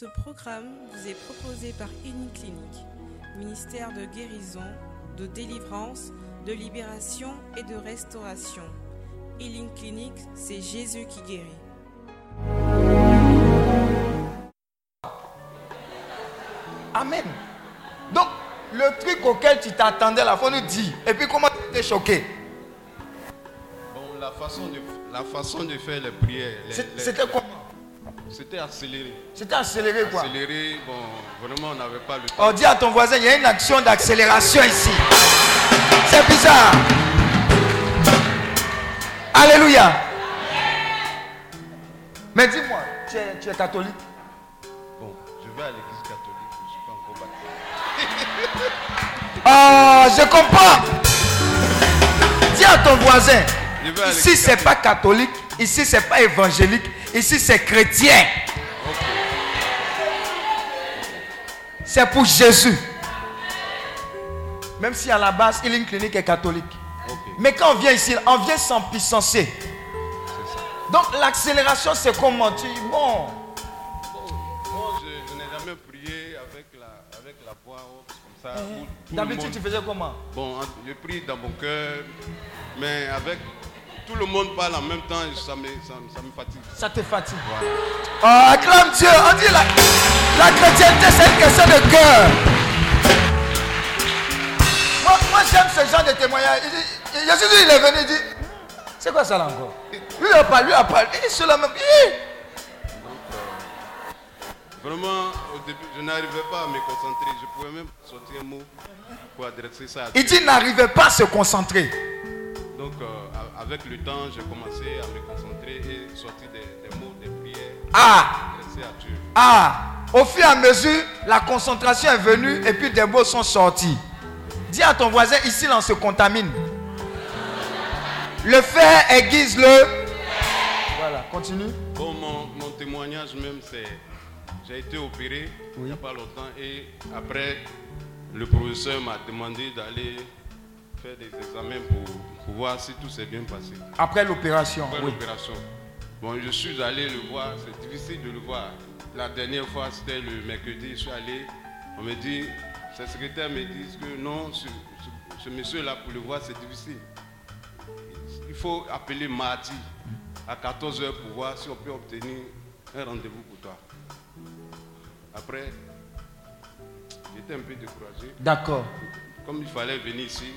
Ce programme vous est proposé par Clinique, ministère de guérison, de délivrance, de libération et de restauration. Healing Clinic, c'est Jésus qui guérit. Amen. Donc, le truc auquel tu t'attendais, la fois nous dit. Et puis, comment tu étais choqué? Bon, la façon de, la façon de faire les prières. C'était comment C'était accéléré. C'était accéléré quoi Accéléré, bon, vraiment, on n'avait pas le temps. On dit à ton voisin, il y a une action d'accélération ici. C'est bizarre. Alléluia. Mais dis-moi, tu es, tu es catholique? Bon, je vais à l'église catholique, je ne suis pas encore baptisé. Ah, je comprends. Dis à ton voisin, ici c'est pas catholique, ici c'est pas évangélique, ici c'est chrétien. C'est pour Jésus. Même si à la base, il une clinique est catholique. Mais quand on vient ici, on vient sans puissancer. Donc l'accélération, c'est comment? Tu bon. Moi, je, n'ai jamais prié avec la, avec la voix comme ça. Eh, d'habitude, tu faisais comment? Bon, je prie dans mon cœur, mais avec tout le monde parle en même temps, ça me, ça, me fatigue. Ça te fatigue Oh, acclame Dieu. On dit la, la chrétienté, c'est une question de cœur. Moi, moi j'aime ce genre de témoignage. Jésus, il est venu, il dit, c'est quoi ça là encore? lui a parlé, lui a parlé. Il est la même. Vraiment, au début, je n'arrivais pas à me concentrer. Je pouvais même sortir un mot pour adresser ça. il dit n'arrivait pas à se concentrer. Donc, euh, avec le temps, j'ai commencé à me concentrer et sortir des, mots, des prières. Ah! À Dieu. Ah! Au fur et à mesure, la concentration est venue et puis des mots sont sortis. Dis à ton voisin, ici, on se contamine. Le fer aiguise le voilà, continue. Bon, mon, témoignage même, c'est j'ai été opéré il n'y a pas longtemps et après, le professeur m'a demandé d'aller faire des examens pour, voir si tout s'est bien passé. Après l'opération Après l'opération. Bon, je suis allé le voir, c'est difficile de le voir. La dernière fois, c'était le mercredi, je suis allé, on me dit, ses secrétaires me disent que non, ce, ce monsieur-là, pour le voir, c'est difficile. Il faut appeler mardi à 14h pour voir si on peut obtenir un rendez-vous pour toi. Après, j'étais un peu découragé. D'accord. Comme il fallait venir ici,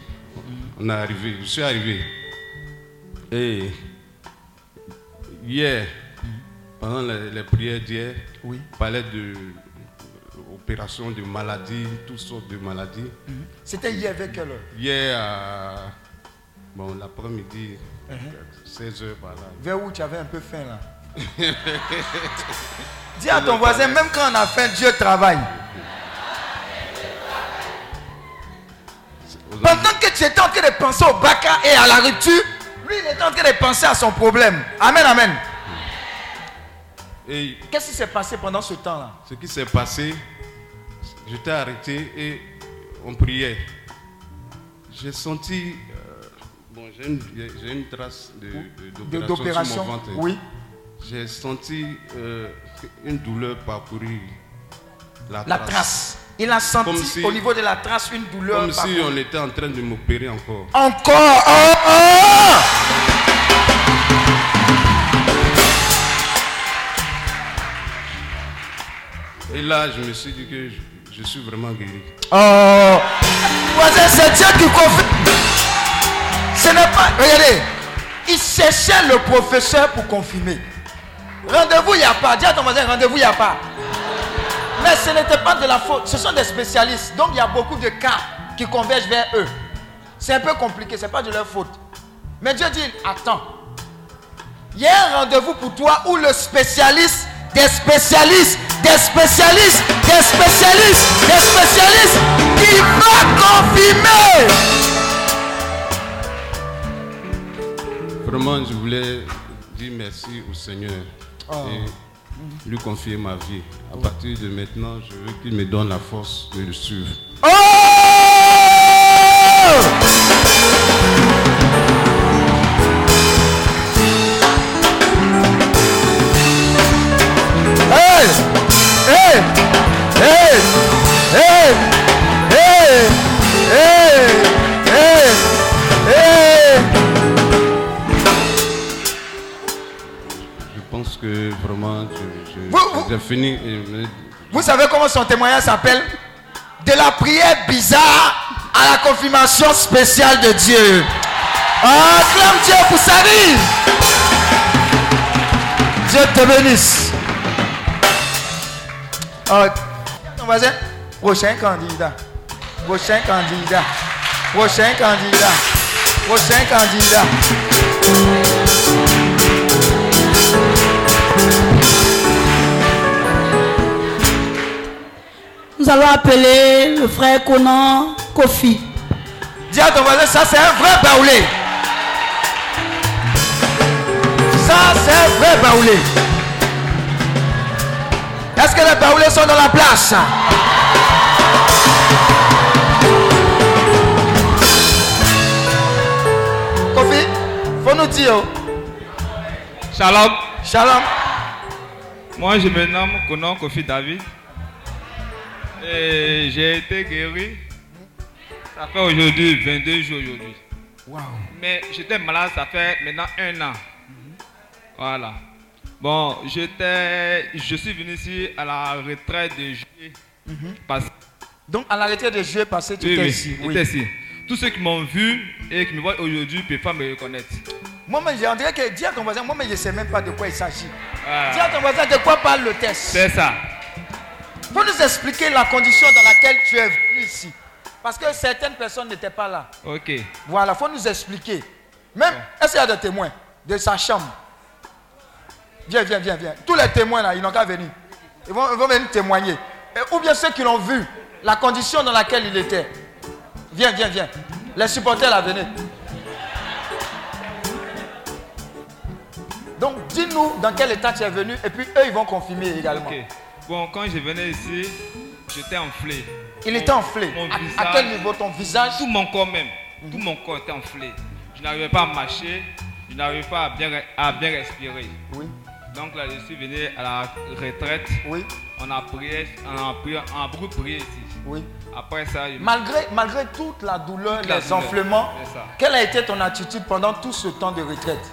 on est arrivé. Je suis arrivé. Et hier, pendant les, prières d'hier, oui. on parlait de opération de maladies, toutes sortes de maladies. Mhm. C'était hier avec quelle heure? Hier à bon, l'après-midi, 16 heures par là. Vers où tu avais un peu faim là? Dis à ton voisin, même quand on a faim, Dieu travaille. Que tu étais en train de penser au baka et à la rupture, lui il était en train de penser à son problème. Amen, amen. Qu'est-ce qui s'est passé pendant ce temps-là? Ce qui s'est passé, j'étais arrêté et on priait. J'ai senti j'ai une, trace d'opération de, Oui. J'ai senti euh, une douleur parcourir la, la trace. Il a senti au niveau de la trace une douleur. Comme si on était en train de m'opérer encore. Encore oh, oh! Et là, je me suis dit que je, suis vraiment guéri. Oh, c'est Dieu qui confirme. Ce n'est pas. Regardez. Il cherchait le professeur pour confirmer. Rendez-vous, il n'y a pas. Dis à ton voisin, rendez-vous, il n'y a pas. Mais ce n'était pas de la faute. Ce sont des spécialistes. Donc il y a beaucoup de cas qui convergent vers eux. C'est un peu compliqué. Ce n'est pas de leur faute. Mais Dieu dit, attends. Il y a un rendez-vous pour toi où le spécialiste des spécialistes, des spécialistes, des spécialistes, des spécialistes qui va confirmer. Vraiment, je voulais dire merci au Seigneur et lui confier ma vie. À partir de maintenant, je veux qu'il me donne la force de le suivre. Oh! Je- Vous- vous- j'ai fini. Vous savez comment son témoignage s'appelle? De la prière bizarre à la confirmation spéciale de Dieu. Ah, acclame Dieu pour sa vie. Dieu te bénisse. Ah, ton voisin, prochain candidat. Prochain candidat. Prochain candidat. Prochain candidat. Nous allons appeler le frère Conan Kofi. Dis à ton voisin, ça c'est un vrai baoulé. Ça c'est un vrai baoulé. Est-ce que les baoulés sont dans la place? Kofi, faut nous dire. Shalom. Shalom. Moi, je me nomme Konon Kofi David. Et j'ai été guéri. Ça fait aujourd'hui 22 jours aujourd'hui. Mais j'étais malade, ça fait maintenant un an. Voilà. Bon, j'étais, je suis venu ici à la retraite de juillet. Parce Donc à la retraite de juillet passé, tu oui, étais oui, ici. j'étais ici. Tous ceux qui m'ont vu et qui me voient aujourd'hui ne peuvent pas me reconnaître. Moi-même, j'ai- dirait que dis à ton voisin, moi-même, je ne sais même pas de quoi il s'agit. Ah. Dis à ton voisin de quoi parle le test. C'est ça. Faut nous expliquer la condition dans laquelle tu es venu ici? Parce que certaines personnes n'étaient pas là. Ok. Voilà, faut nous expliquer. Même, est-ce qu'il y a des témoins de sa chambre? Viens, viens, viens, viens. Tous les témoins là, ils n'ont qu'à venir. Ils vont, ils vont venir témoigner. Et- ou bien ceux qui l'ont vu, la condition dans laquelle il était. Viens, viens, viens. Les supporters là, venez. Donc, dis-nous dans quel état tu es venu et puis eux, ils vont confirmer également. Bon, quand je venais ici, j'étais enflé. Il était enflé. Mon À, visage- à quel niveau ton visage? Tout mon corps même. Tout mon corps était enflé. Je n'arrivais pas à marcher. Je n'arrivais pas à bien, à bien respirer. Oui, Donc là, je suis venu à la retraite. oui, On a prié, on a, prié, on a beaucoup prié ici. oui. Après ça, je- Malgré, malgré toute la douleur, Toute la les douleur, enflements, quelle a été ton attitude pendant tout ce temps de retraite?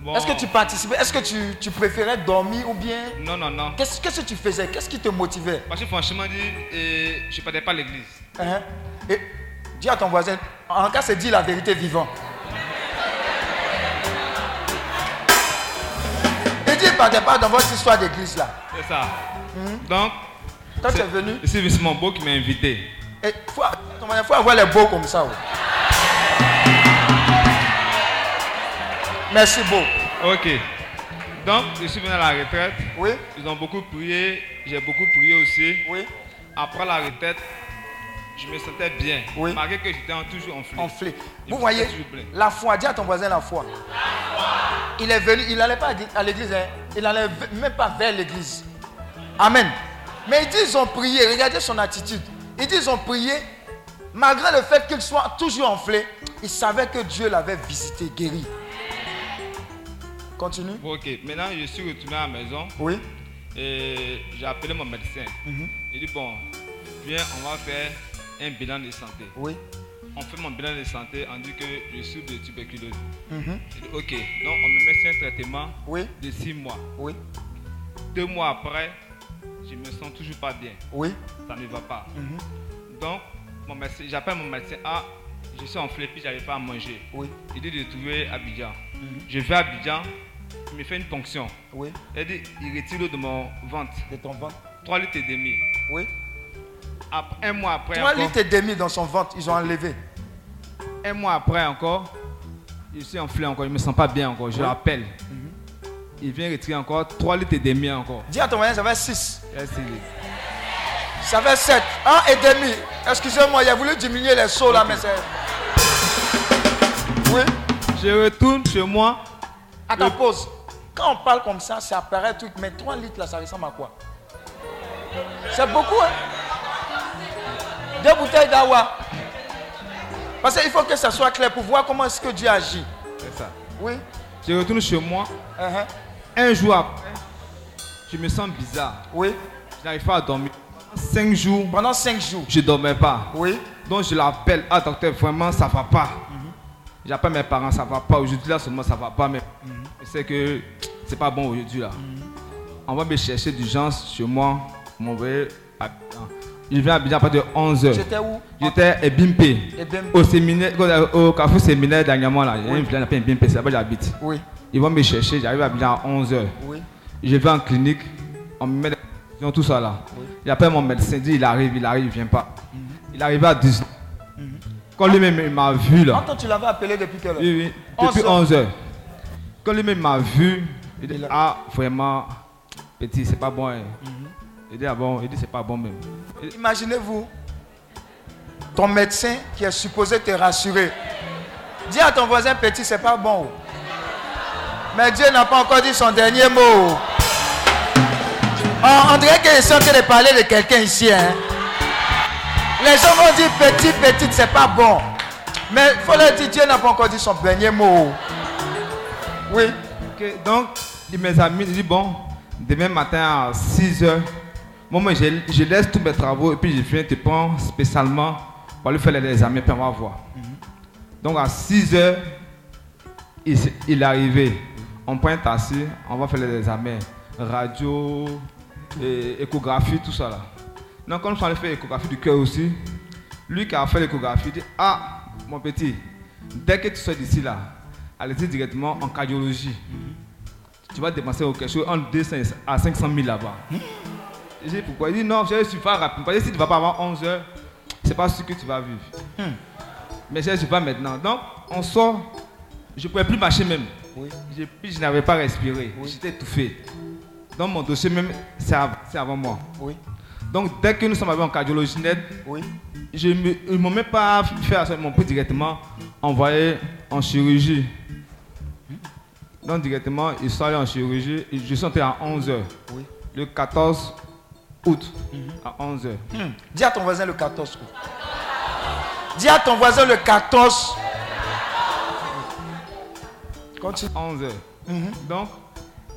Bon, Est-ce que tu participais? Est-ce que tu, tu préférais dormir ou bien? Non, non, non. Qu'est-ce que tu faisais? Qu'est-ce qui te motivait? Parce que franchement, dit, je ne partais pas à l'église. Hein? Et dis à ton voisin, en cas c'est dit la vérité vivant. Et dis, partez pas dans votre histoire d'église là. C'est ça. Donc, Quand tu es venu, c'est mon beau qui m'a invité. il faut, faut avoir les beaux comme ça. ouais. Merci beau. Ok. Donc, je suis venu à la retraite. Oui, Ils ont beaucoup prié. J'ai beaucoup prié aussi. oui. Après la retraite, je me sentais bien. Oui. Malgré que j'étais toujours enflé. enflé. Vous voyez, la foi, dis à ton voisin la foi. Il est venu, il n'allait pas à l'église, hein. il n'allait même pas vers l'église. Amen. Mais il dit ils ont prié, regardez son attitude. Il dit ils ont prié, malgré le fait qu'il soit toujours enflé, il savait que Dieu l'avait visité, guéri. Continue. Ok. Maintenant, je suis retourné à la maison Oui. et j'ai appelé mon médecin. Mhm. Il dit Bon, viens, on va faire un bilan de santé. Oui. On fait mon bilan de santé, on dit que je souffre de tuberculose. Il dit Ok, donc on me met sur un traitement Oui. de 6 mois. Oui. Deux mois après, je me sens toujours pas bien. Oui. Ça ne va pas. Mhm. Donc, j'appelle mon médecin. Ah, je suis enflé, puis j'arrive pas à manger. Oui. Il dit de trouver Abidjan. Mhm. Je vais à Abidjan, il me fait une ponction. Oui. Il dit, il retire l'eau de mon ventre. De ton ventre. 3 litres et demi. Oui. Après, un mois après Trois encore, litres et demi dans son ventre, ils ont enlevé. un mois après encore, je suis enflé encore, je me sens pas bien encore, je l'appelle. Mhm. Il vient retirer encore 3 litres et demi encore. Dis à ton voisin, ça fait 6. Là, c'est- Ça fait 7. 1 et demi. Excusez-moi, il a voulu diminuer les sauts là, mais c'est. Oui. Je retourne chez moi. Attends, pause. Quand on parle comme ça, ça apparaît un truc. Mais 3 litres là, ça ressemble à quoi? C'est beaucoup, hein? Deux bouteilles d'awa. Parce qu'il faut que ça soit clair pour voir comment est-ce que Dieu agit. C'est ça. Oui. Je retourne chez moi. Uh-huh. Un jour après, je me sens bizarre. Oui. Je n'arrive pas à dormir. Cinq jours, Pendant 5 jours. je ne dormais pas. Oui. Donc je l'appelle, ah docteur, vraiment ça va pas. J'appelle mes parents, ça va pas. Aujourd'hui là seulement ça va pas, mais je sais que c'est pas bon aujourd'hui là. on va me chercher d'urgence chez moi. Envoyé à. Je viens à Abidjan à partir de 11h. J'étais où? J'étais à Bimpe. Et Au séminaire, au carrefour séminaire dernièrement là. Il y a une appelée Bimpe, c'est là-bas j'habite. Oui, Ils vont me chercher, j'arrive à Abidjan à 11h. oui. Je vais en clinique, on me met dans tout ça là. J'appelle mon médecin, il dit il arrive, il arrive, il vient pas. Il arrive à 19 Quand lui-même il m'a vu là. Quand tu l'avais appelé depuis quelle heure? Oui, oui, depuis 11 11h. Quand lui-même m'a vu, il dit ah vraiment, petit, c'est pas bon. hein. Il dit ah bon, il dit c'est pas bon même. Imaginez-vous, ton médecin qui est supposé te rassurer. Dis à ton voisin petit, c'est pas bon. Mais Dieu n'a pas encore dit son dernier mot. Oh, on dirait qu'ils sont en train de parler de quelqu'un ici. hein. Les gens vont dire petit, petit, c'est pas bon. Mais il faut leur dire, Dieu n'a pas encore dit son dernier mot. Oui. Donc, il mes amis, il dit bon, demain matin à 6h, moi, moi, je, je laisse tous mes travaux et puis je viens te prendre spécialement pour lui faire les examens, puis on va voir. Donc à 6h, il, s- il est arrivé. On prend un taxi, on va faire les examens. Radio, et échographie, tout ça là. Donc quand je suis allé faire l'échographie du cœur aussi, lui qui a fait l'échographie, il dit Ah, mon petit, dès que tu sors d'ici là, allez-y directement en cardiologie. Tu vas dépenser quelque chose entre 200 à 500 000 là-bas. J'ai dit pourquoi? Il dit non, je suis pas rapide. Parce que si tu ne vas pas avant 11 heures, c'est pas sûr que tu vas vivre. Mais je ne suis pas maintenant. Donc, on sort. Je ne pouvais plus marcher même. Oui. Je, puis je n'avais pas respiré. J'étais étouffé. Donc, mon dossier même, c'est av- c'est avant moi. Oui. Donc, dès que nous sommes arrivés en cardiologie net, Oui. je ne m'ont même pas fait ça, ils m'ont pris directement envoyé en chirurgie. Donc, directement, ils sont allés en chirurgie. Je suis entré à 11h. Oui. Le 14 août, à 11h. Hmm. Dis à ton voisin le 14. août. Dis à ton voisin le 14. Continue. 11h. Donc,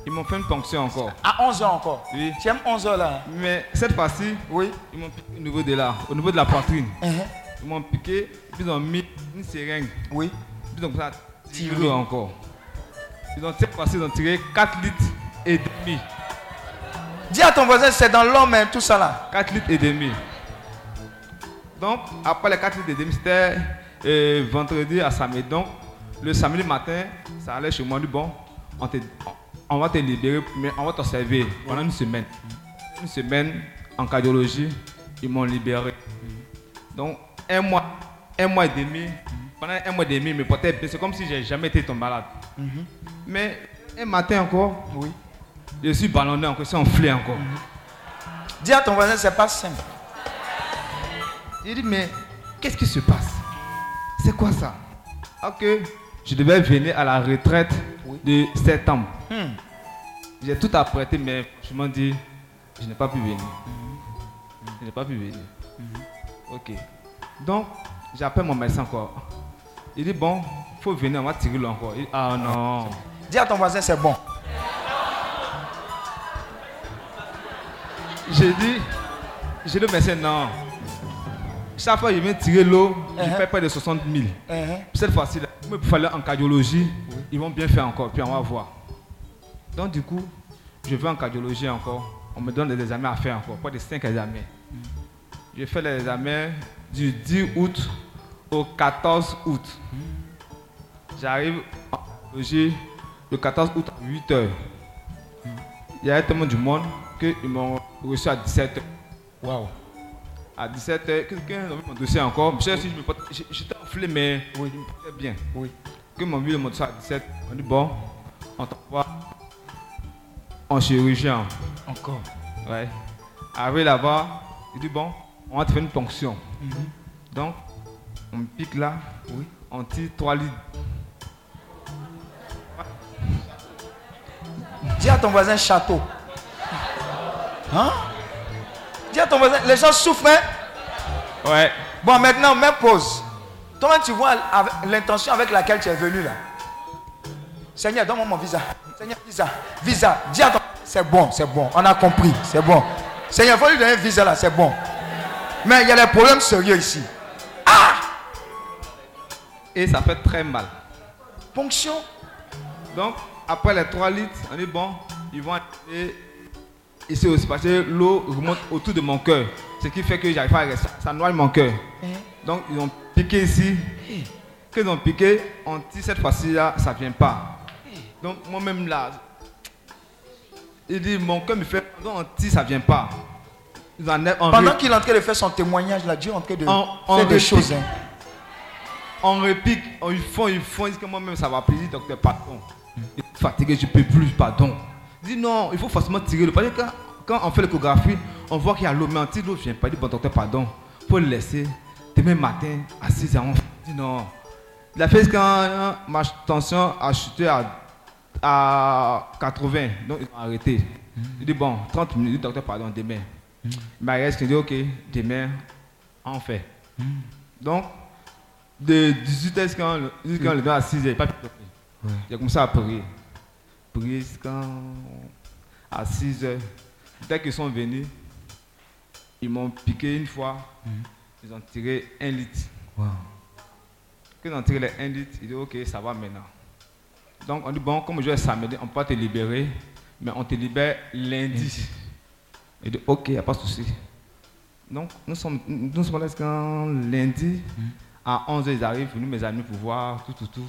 ils m'ont fait une ponction encore. À 11h encore. Oui. Tu aimes 11h là Mais cette fois-ci, Oui. ils m'ont piqué au niveau de là, au niveau de la poitrine. Mhm. Ils m'ont piqué, puis ils ont mis une seringue. Oui. Puis ils ont ça tiré encore. Ils ont cette fois-ci, ils ont tiré 4 litres et demi. Dis à ton voisin, c'est dans l'homme, hein, tout ça là. 4 litres et demi. Donc, après les 4 litres et demi, c'était euh, vendredi à samedi. Donc, le samedi matin, ça allait chez moi. On dit, bon, on, te- on va te libérer, mais on va t'observer pendant une semaine. Une semaine en cardiologie, ils m'ont libéré. Donc, un mois, un mois et demi, pendant un mois et demi, me portaient bien. C'est comme si j'ai jamais été tombé malade. Mais un matin encore, Oui. je suis ballonné encore, je suis enflé encore. Dis à ton voisin, c'est pas simple. Il dit, mais qu'est-ce qui se passe? C'est quoi ça? Ok, je devais venir à la retraite de septembre. Hmm. J'ai tout apprêté, mais je m'en dis, je n'ai pas pu venir. Je n'ai pas pu venir. Ok. Donc, j'appelle mon médecin encore. Il dit, bon, il faut venir, on va tirer l'eau encore. Il dit, ah non. Dis à ton voisin, c'est bon. J'ai dit, j'ai dit au médecin, non. Chaque fois qu'il vient tirer l'eau, je Uh-huh. paie près de 60 000. Mhm. Cette fois-ci, il faut aller en cardiologie. Ils vont bien faire encore, puis on va voir. Donc, du coup, je vais en cardiologie encore. On me donne des examens à faire encore, pas de 5 examens. Je fais les examens du 10 août au 14 août. J'arrive en cardiologie le 14 août à 8 h. Il y avait tellement du monde qu'ils m'ont reçu à 17 h. Waouh. À 17h, quelqu'un a vu mon dossier encore. Je sais si je me porte- J'étais enflé, mais Oui. il me bien. Oui. Que mon vieux mon dossier à 17 on dit bon, on t'envoie en chirurgien. Encore. Ouais. Arrivé là-bas, il dit bon, on va te faire une ponction. Donc, on me pique là, Oui. on tire 3 litres. Dis à ton voisin château. Hein? Dis à ton voisin, les gens souffrent. hein? Ouais. Bon, maintenant, même pause. Toi, tu vois l'intention avec laquelle tu es venu là. Seigneur, donne-moi mon visa. Seigneur, visa. Visa. Dis à ton c'est bon, c'est bon. On a compris, c'est bon. Seigneur, il faut lui donner un visa là, c'est bon. Mais il y a des problèmes sérieux ici. Et ça fait très mal. Ponction. Donc, après les 3 litres, on dit bon, ils vont aller ici aussi parce que l'eau remonte autour de mon cœur. Ce qui fait que j'arrive pas à rester. Ça noie mon cœur. Donc ils ont piqué ici. Quand ils ont piqué, on dit cette fois-ci là, ça vient pas. Donc moi-même là, il dit mon cœur me fait, donc on dit ça vient pas. Ils en- on Pendant qu'il est en train de faire son témoignage, là, Dieu est en train de on faire des choses. hein. On repique, on ils font, ils font, ils disent que moi-même ça va plaisir, docteur, pardon. Je suis fatigué, je peux plus, pardon. Je dis non, il faut forcément tirer le Parce que quand, quand on fait l'échographie, on voit qu'il y a l'eau, mais on tire l'eau, vient pas. Il dit bon docteur, pardon. faut le laisser. Demain matin, à 6 h on dit non. Il a fait quand euh, ma tension a chuté à, à 80, donc ils ont arrêté. Il dit bon, 30 minutes, il docteur, pardon, demain. Il m'a resté, il dit ok, demain, on fait. Donc, de 18h quand le, jusqu'à le à 6h, il pas dormir. J'ai commencé à prier. Prier jusqu'à à 6h. Dès qu'ils sont venus, ils m'ont piqué une fois. Ils ont tiré un litre. Quand ils ont tiré les 1 litre, ils disent ok, ça va maintenant. Donc on dit bon, comme je vais samedi, on peut te libérer, mais on te libère lundi. Il dit ok, il n'y a pas de souci. Donc nous sommes, nous sommes là jusqu'à lundi. À 11h, ils arrivent, nous, mes amis, pour voir tout, tout, tout.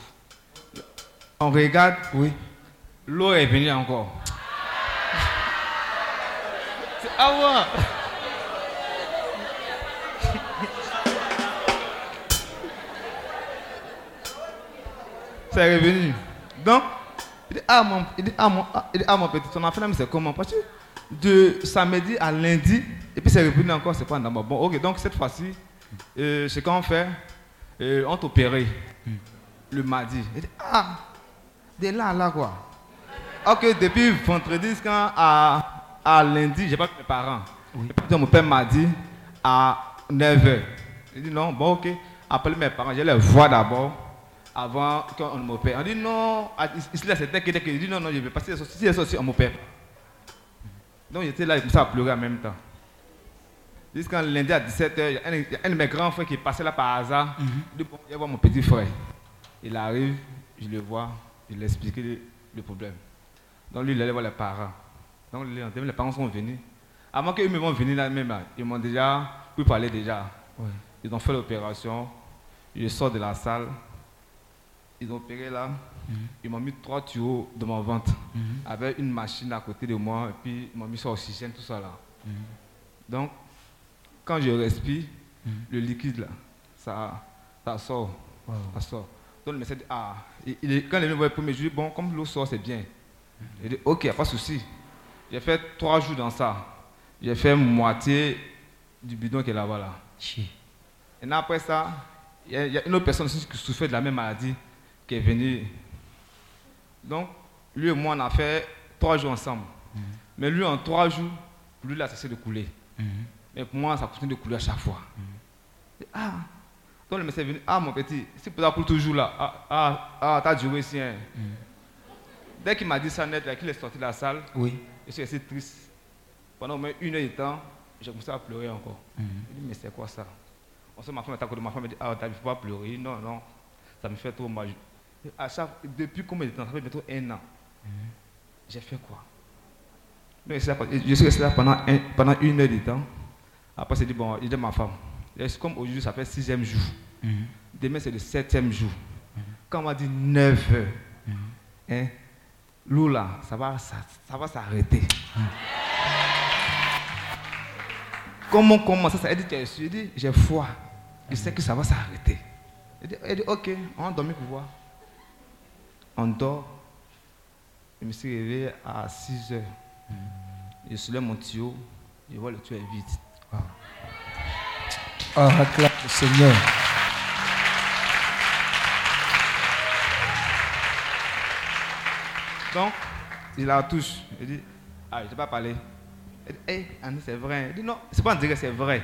On regarde, Oui. l'eau est venue encore. C'est- Ah ouais C'est revenu. Donc, il dit, ah mon, il dit, ah, mon, il dit, ah, mon petit, ton là, mais c'est comment? Parce que de samedi à lundi, et puis c'est revenu encore, c'est pas d'abord. Bon, ok, donc cette fois-ci, euh, c'est quand on fait, euh, on t'opérait le mardi. Dit, ah, de là, là, quoi. Ok, depuis vendredi jusqu'à à, à lundi, j'ai pas vu mes parents. Et puis, mon père m'a dit à 9h. Il dit non, bon, ok. Appelle mes parents, je les vois d'abord avant qu'on m'opère. On dit non, à- ici là c'était que il dit non, non, je vais passer, si on m'opère. Donc j'étais là, il commençait à pleurer en même temps. Jusqu'à lundi à 17h, il y a un, un de mes grands frères qui est passé là par hasard. Il dit bon, je voir mon petit frère. Il arrive, je le vois, il lui explique le, le problème. Donc lui, il allait voir les parents. Donc les, les parents sont venus. Avant qu'eux me vont venir là même, ils m'ont déjà, pu parler déjà. Ils ont fait l'opération. Je sors de la salle. Ils ont opéré là. Ils m'ont mis trois tuyaux dans mon ventre. Avec une machine à côté de moi. Et puis ils m'ont mis sur oxygène, tout ça là. Donc, quand je respire, le liquide là, ça, ça sort. Ça sort. Donc le médecin dit, ah, il, il quand il est venu voir le premier, dis, bon, comme l'eau sort, c'est bien. Il dit, ok, pas de souci. J'ai fait trois jours dans ça. J'ai fait moitié du bidon qui est là-bas là. Et après ça, il y, a- il y a une autre personne aussi qui souffrait de la même maladie qui est venue. Donc, lui et moi, on a fait trois jours ensemble. Mais lui, en trois jours, lui, là, ça cessé de couler. Mais pour moi, ça continue de couler à chaque fois. Et, Ah, donc le médecin est venu, ah mon petit, c'est pour ça pour toujours là. Ah, ah, ah t'as duré ici. hein. Dès qu'il m'a dit ça net, qu'il est sorti de la salle, Oui. je suis resté triste. Pendant au moins une heure de temps, j'ai commencé à pleurer encore. Il dit, mais c'est quoi ça? On se ma femme est à côté de ma femme, elle dit, ah, il ne faut pas pleurer. Dit, Non, non, ça me fait trop mal. À chaque, depuis combien de temps Ça fait bientôt un an. J'ai fait quoi? Donc, je suis là- Je suis resté là pendant, un- pendant une heure de temps. Après, j'ai dit, bon, il dit ma femme, Et c'est comme aujourd'hui, ça fait sixième jour. Demain, c'est le septième jour. Quand on m'a dit 9 heures, hein, l'eau là, ça va, ça, ça va s'arrêter. Comment on commence ça Elle dit, tu es sûr? Il dit, j'ai foi. Je sais que ça va s'arrêter. Elle dit, elle dit, ok, on va dormir pour voir. On dort. Je me suis réveillé à 6 heures. Je soulève mon tuyau. Je vois le tuyau est vide. Oh, acclame le Seigneur. Donc, il la touche. Il dit, ah, je ne pas parler. Il dit, hé, Annie, c'est vrai. Il dit, non, c'est pas en dire c'est vrai.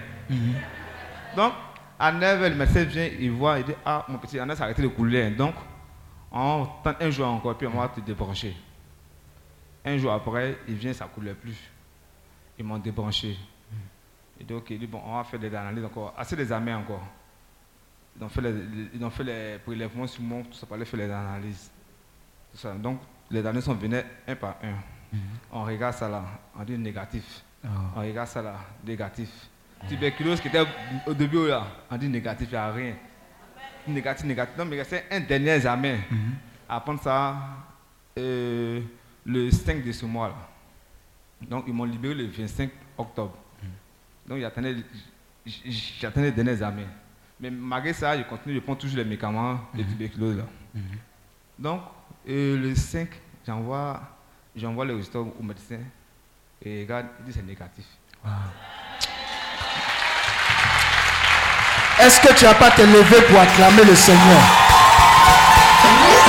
Donc, à 9h, le médecin vient, il voit, il dit, ah, mon petit, Anna s'est arrêté de couler. Donc, on tente un jour encore, puis on va te débrancher. Un jour après, il vient, ça ne coulait plus. Ils m'ont débranché. Et donc, il dit, bon, on va faire des analyses encore, assez des examens encore. Ils ont fait les, ils ont fait les prélèvements sur moi, tout ça, pour aller faire les analyses. Tout ça. Donc, les analyses sont venues un par un. On regarde ça là, on dit négatif. Ah. On regarde ça là, négatif. Tuberculose qui était au début là, on dit négatif, il n'y a rien. Négatif, négatif. Non, mais c'est un dernier examen. À prendre ça euh, le 5 de ce mois là. Donc ils m'ont libéré le 25 octobre. Donc j'attendais j'attendais le dernier examen. Mais malgré ça, je continue, je prends toujours les médicaments de tuberculose là. Donc euh, le 5, j'envoie j'envoie le résultat au médecin et regarde, il dit c'est négatif. Est-ce que tu vas pas te lever pour acclamer le Seigneur?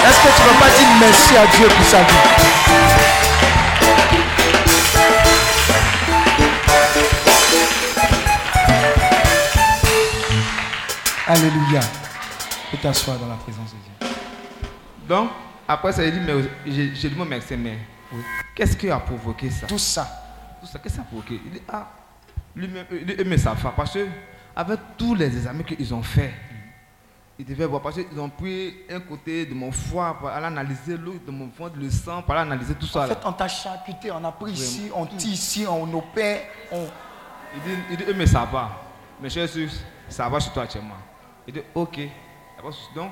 Est-ce que tu vas pas dire merci à Dieu pour sa vie? Alléluia. Peux t'asseoir dans la présence de Dieu. Donc, après ça, il dit, mais j'ai dit mon médecin, mais qu'est-ce qui a provoqué ça? Tout ça. Tout ça, qu'est-ce que ça a provoqué? Il dit, ah, lui-même, lui, mais ça va. Parce que, avec tous les examens qu'ils ont fait, ils devaient voir. Parce qu'ils ont pris un côté de mon foie pour aller analyser l'autre de mon ventre, le sang, pour aller analyser tout ça. En là. fait, on t'a charcuté, on a pris ici, on tire ici, on opère, on... Il dit, il dit, mais ça va. Mais je suis ça va sur toi actuellement. Il dit, ok. Donc,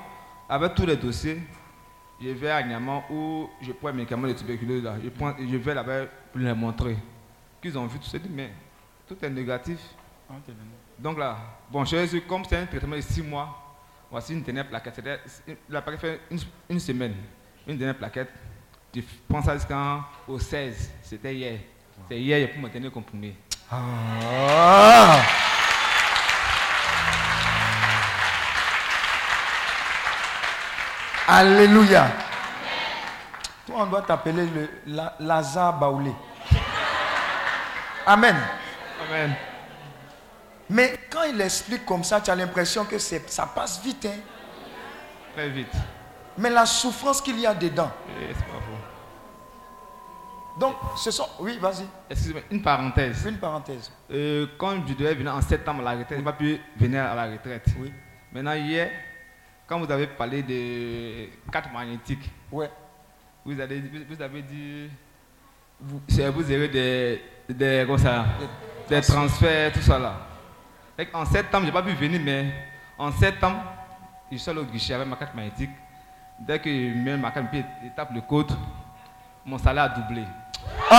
avec tous les dossiers, je vais à Niamey où je prends un médicament de tuberculose là. Je, prends, je vais là-bas pour les montrer. Qu'ils ont vu tout ça, ils disent, mais tout est négatif. Donc là, bon, je suis comme c'est un traitement de 6 mois, voici une dernière plaquette. La plaquette fait une, une semaine. Une dernière plaquette. Je prends ça jusqu'au 16. C'était hier. C'est hier pour me tenir comprimé. Ah. Alléluia. Toi, on doit t'appeler le la- Lazare Baoulé. Amen. Amen. Mais quand il explique comme ça, tu as l'impression que ça passe vite. hein. Très vite. Mais la souffrance qu'il y a dedans. Eh, c'est pas faux. Donc, ce sont. Oui, vas-y. Excusez-moi, une parenthèse. Une parenthèse. Euh, quand je devais venir en septembre à la retraite, je n'ai pas pu venir à la retraite. Oui. Maintenant, hier, quand vous avez parlé de cartes magnétiques, Ouais. vous avez, vous, avez dit, vous, vous avez des, des, comment ça, des transferts, tout ça là. En septembre, je n'ai pas pu venir, mais en septembre, je suis allé au guichet avec ma carte magnétique. Dès que je mets ma carte, je tape le code, mon salaire a doublé. Oh!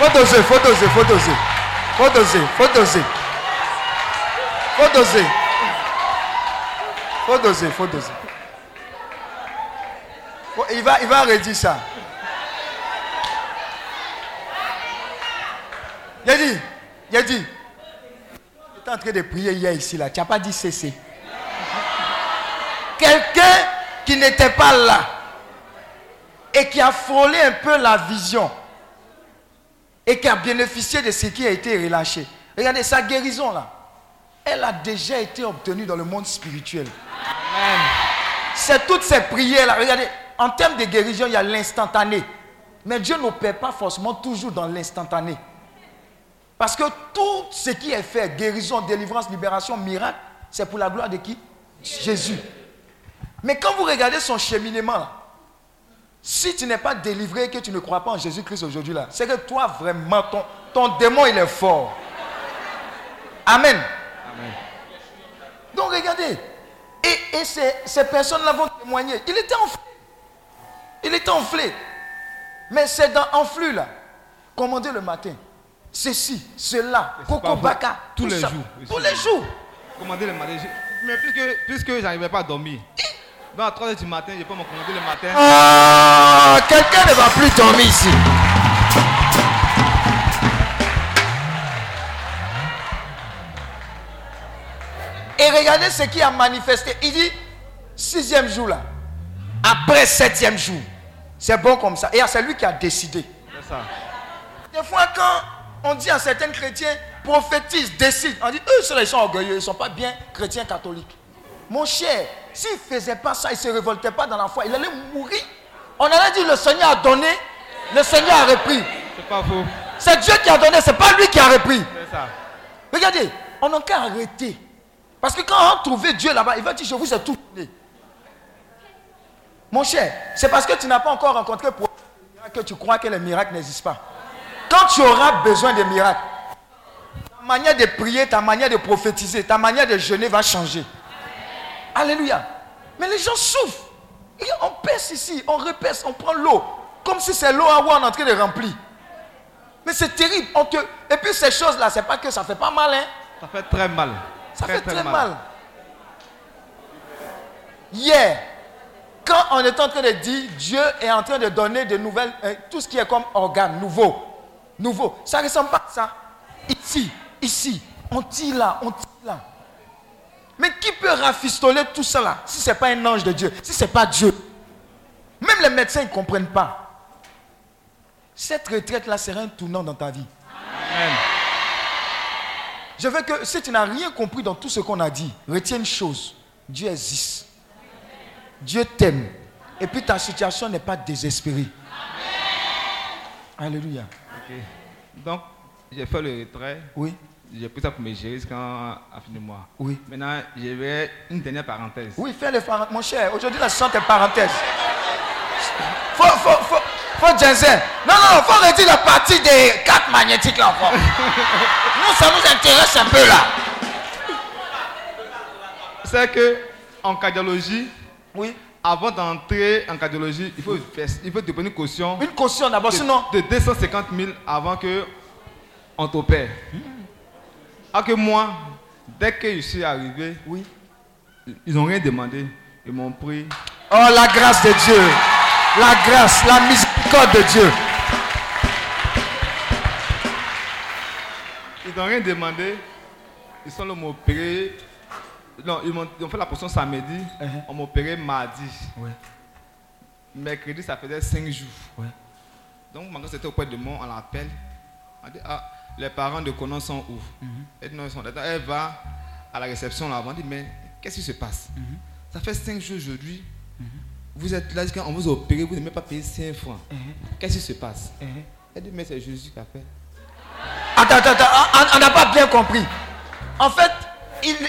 Faut doser, faut doser, faut doser. Faut doser, faut doser. Faut doser. Faut doser, faut doser. Il, va, il va redire ça. A dit, a dit, tu étais en train de prier hier ici, là. Tu n'as pas dit cesser. Quelqu'un qui n'était pas là et qui a frôlé un peu la vision et qui a bénéficié de ce qui a été relâché. Regardez, sa guérison là, elle a déjà été obtenue dans le monde spirituel. C'est toutes ces prières là. Regardez, en termes de guérison, il y a l'instantané. Mais Dieu n'opère pas forcément toujours dans l'instantané. Parce que tout ce qui est fait, guérison, délivrance, libération, miracle, c'est pour la gloire de qui? Jésus. Mais quand vous regardez son cheminement, là, si tu n'es pas délivré et que tu ne crois pas en Jésus-Christ aujourd'hui, là, c'est que toi, vraiment, ton, ton démon, il est fort. Amen. Amen. Donc regardez. Et, et ces, ces personnes-là vont témoigner. Il était enflé. Il était enflé. Mais c'est dans enflux là. Commander le matin. Ceci, cela, Coco. Baka. Tous les ça. jours. Tous les jours. commander le matin. Mais puisque, puisque je n'arrivais pas à dormir, donc à 3 h du matin, je peux me commander le matin. Ah, quelqu'un ne va plus dormir ici. Et regardez ce qui a manifesté. Il dit, sixième jour là, après septième jour. C'est bon comme ça. Et c'est lui qui a décidé. Ça. Des fois, quand on dit à certains chrétiens, prophétise, décide, on dit, eux, ceux-là, ils sont orgueilleux, ils ne sont pas bien chrétiens catholiques. Mon cher, s'il ne faisait pas ça, il ne se révoltait pas dans la foi, il allait mourir. On allait dire, le Seigneur a donné, le Seigneur a repris. C'est pas faux. C'est Dieu qui a donné, ce n'est pas lui qui a repris. C'est ça. Regardez, on n'a qu'à arrêter Parce que quand on trouver Dieu là-bas, il va dire, je vous ai tout donné. Mon cher, c'est parce que tu n'as pas encore rencontré pour que tu crois que les miracles n'existent pas. Quand tu auras besoin de miracles, ta manière de prier, ta manière de prophétiser, ta manière de jeûner va changer. Alléluia. Mais les gens souffrent. on pèse ici, on repèse, on prend l'eau. Comme si c'est l'eau à on est en train de remplir. Mais c'est terrible. Et puis ces choses-là, c'est pas que ça fait pas mal. Hein? Ça fait très mal. Ça fait très, mal. Hier, quand on est en train de dire Dieu est en train de donner de nouvelles, euh, tout ce qui est comme organe, nouveau, nouveau, ça ne ressemble pas à ça. Ici, ici, on tire là, on tire là. Mais qui peut rafistoler tout ça là si ce n'est pas un ange de Dieu, si ce n'est pas Dieu? Même les médecins ne comprennent pas. Cette retraite-là sera un tournant dans ta vie. Amen. Je veux que si tu n'as rien compris dans tout ce qu'on a dit, retiens une chose. Dieu existe. Dieu t'aime. Et puis ta situation n'est pas désespérée. Alléluia. Donc, j'ai fait le retrait. Oui. J'ai pris ça pour mes gérer quand a fini moi. Oui. Maintenant, j'ai vais une dernière parenthèse. Oui, fais le parenthèse. Mon cher, aujourd'hui, la situation est parenthèse. Faut, faut, faut, faut ginseng. Non, non, faut redire la partie des cartes magnétiques là encore. nous, ça nous intéresse un peu là. C'est que en cardiologie, oui. avant d'entrer en cardiologie, il faut, il faut te prendre une caution. Une caution d'abord, sinon. De 250 000 avant que on t'opère. Alors que moi, dès que je suis arrivé, oui. ils n'ont rien demandé. Ils m'ont pris. Oh, la grâce de Dieu. La grâce, la miséricorde de Dieu. Ils n'ont rien demandé. Ils sont là m'opérer. Non, ils, ont fait la potion samedi. Uh-huh. On m'a opéré mardi. Mercredi, ça faisait 5 jours. Donc, maintenant, c'était auprès de moi, on l'appelle. On dit, ah, les parents de Conan sont où? Uh-huh. elle, va à la réception là On dit, mais qu'est-ce qui se passe? Uh-huh. Ça fait 5 jours aujourd'hui. Vous êtes là, on vous a opéré, vous n'avez pas payé 5 francs. Qu'est-ce qui se passe? Elle dit, mais c'est Jésus qui a fait. Attends, attends, attends, on n'a pas bien compris. En fait,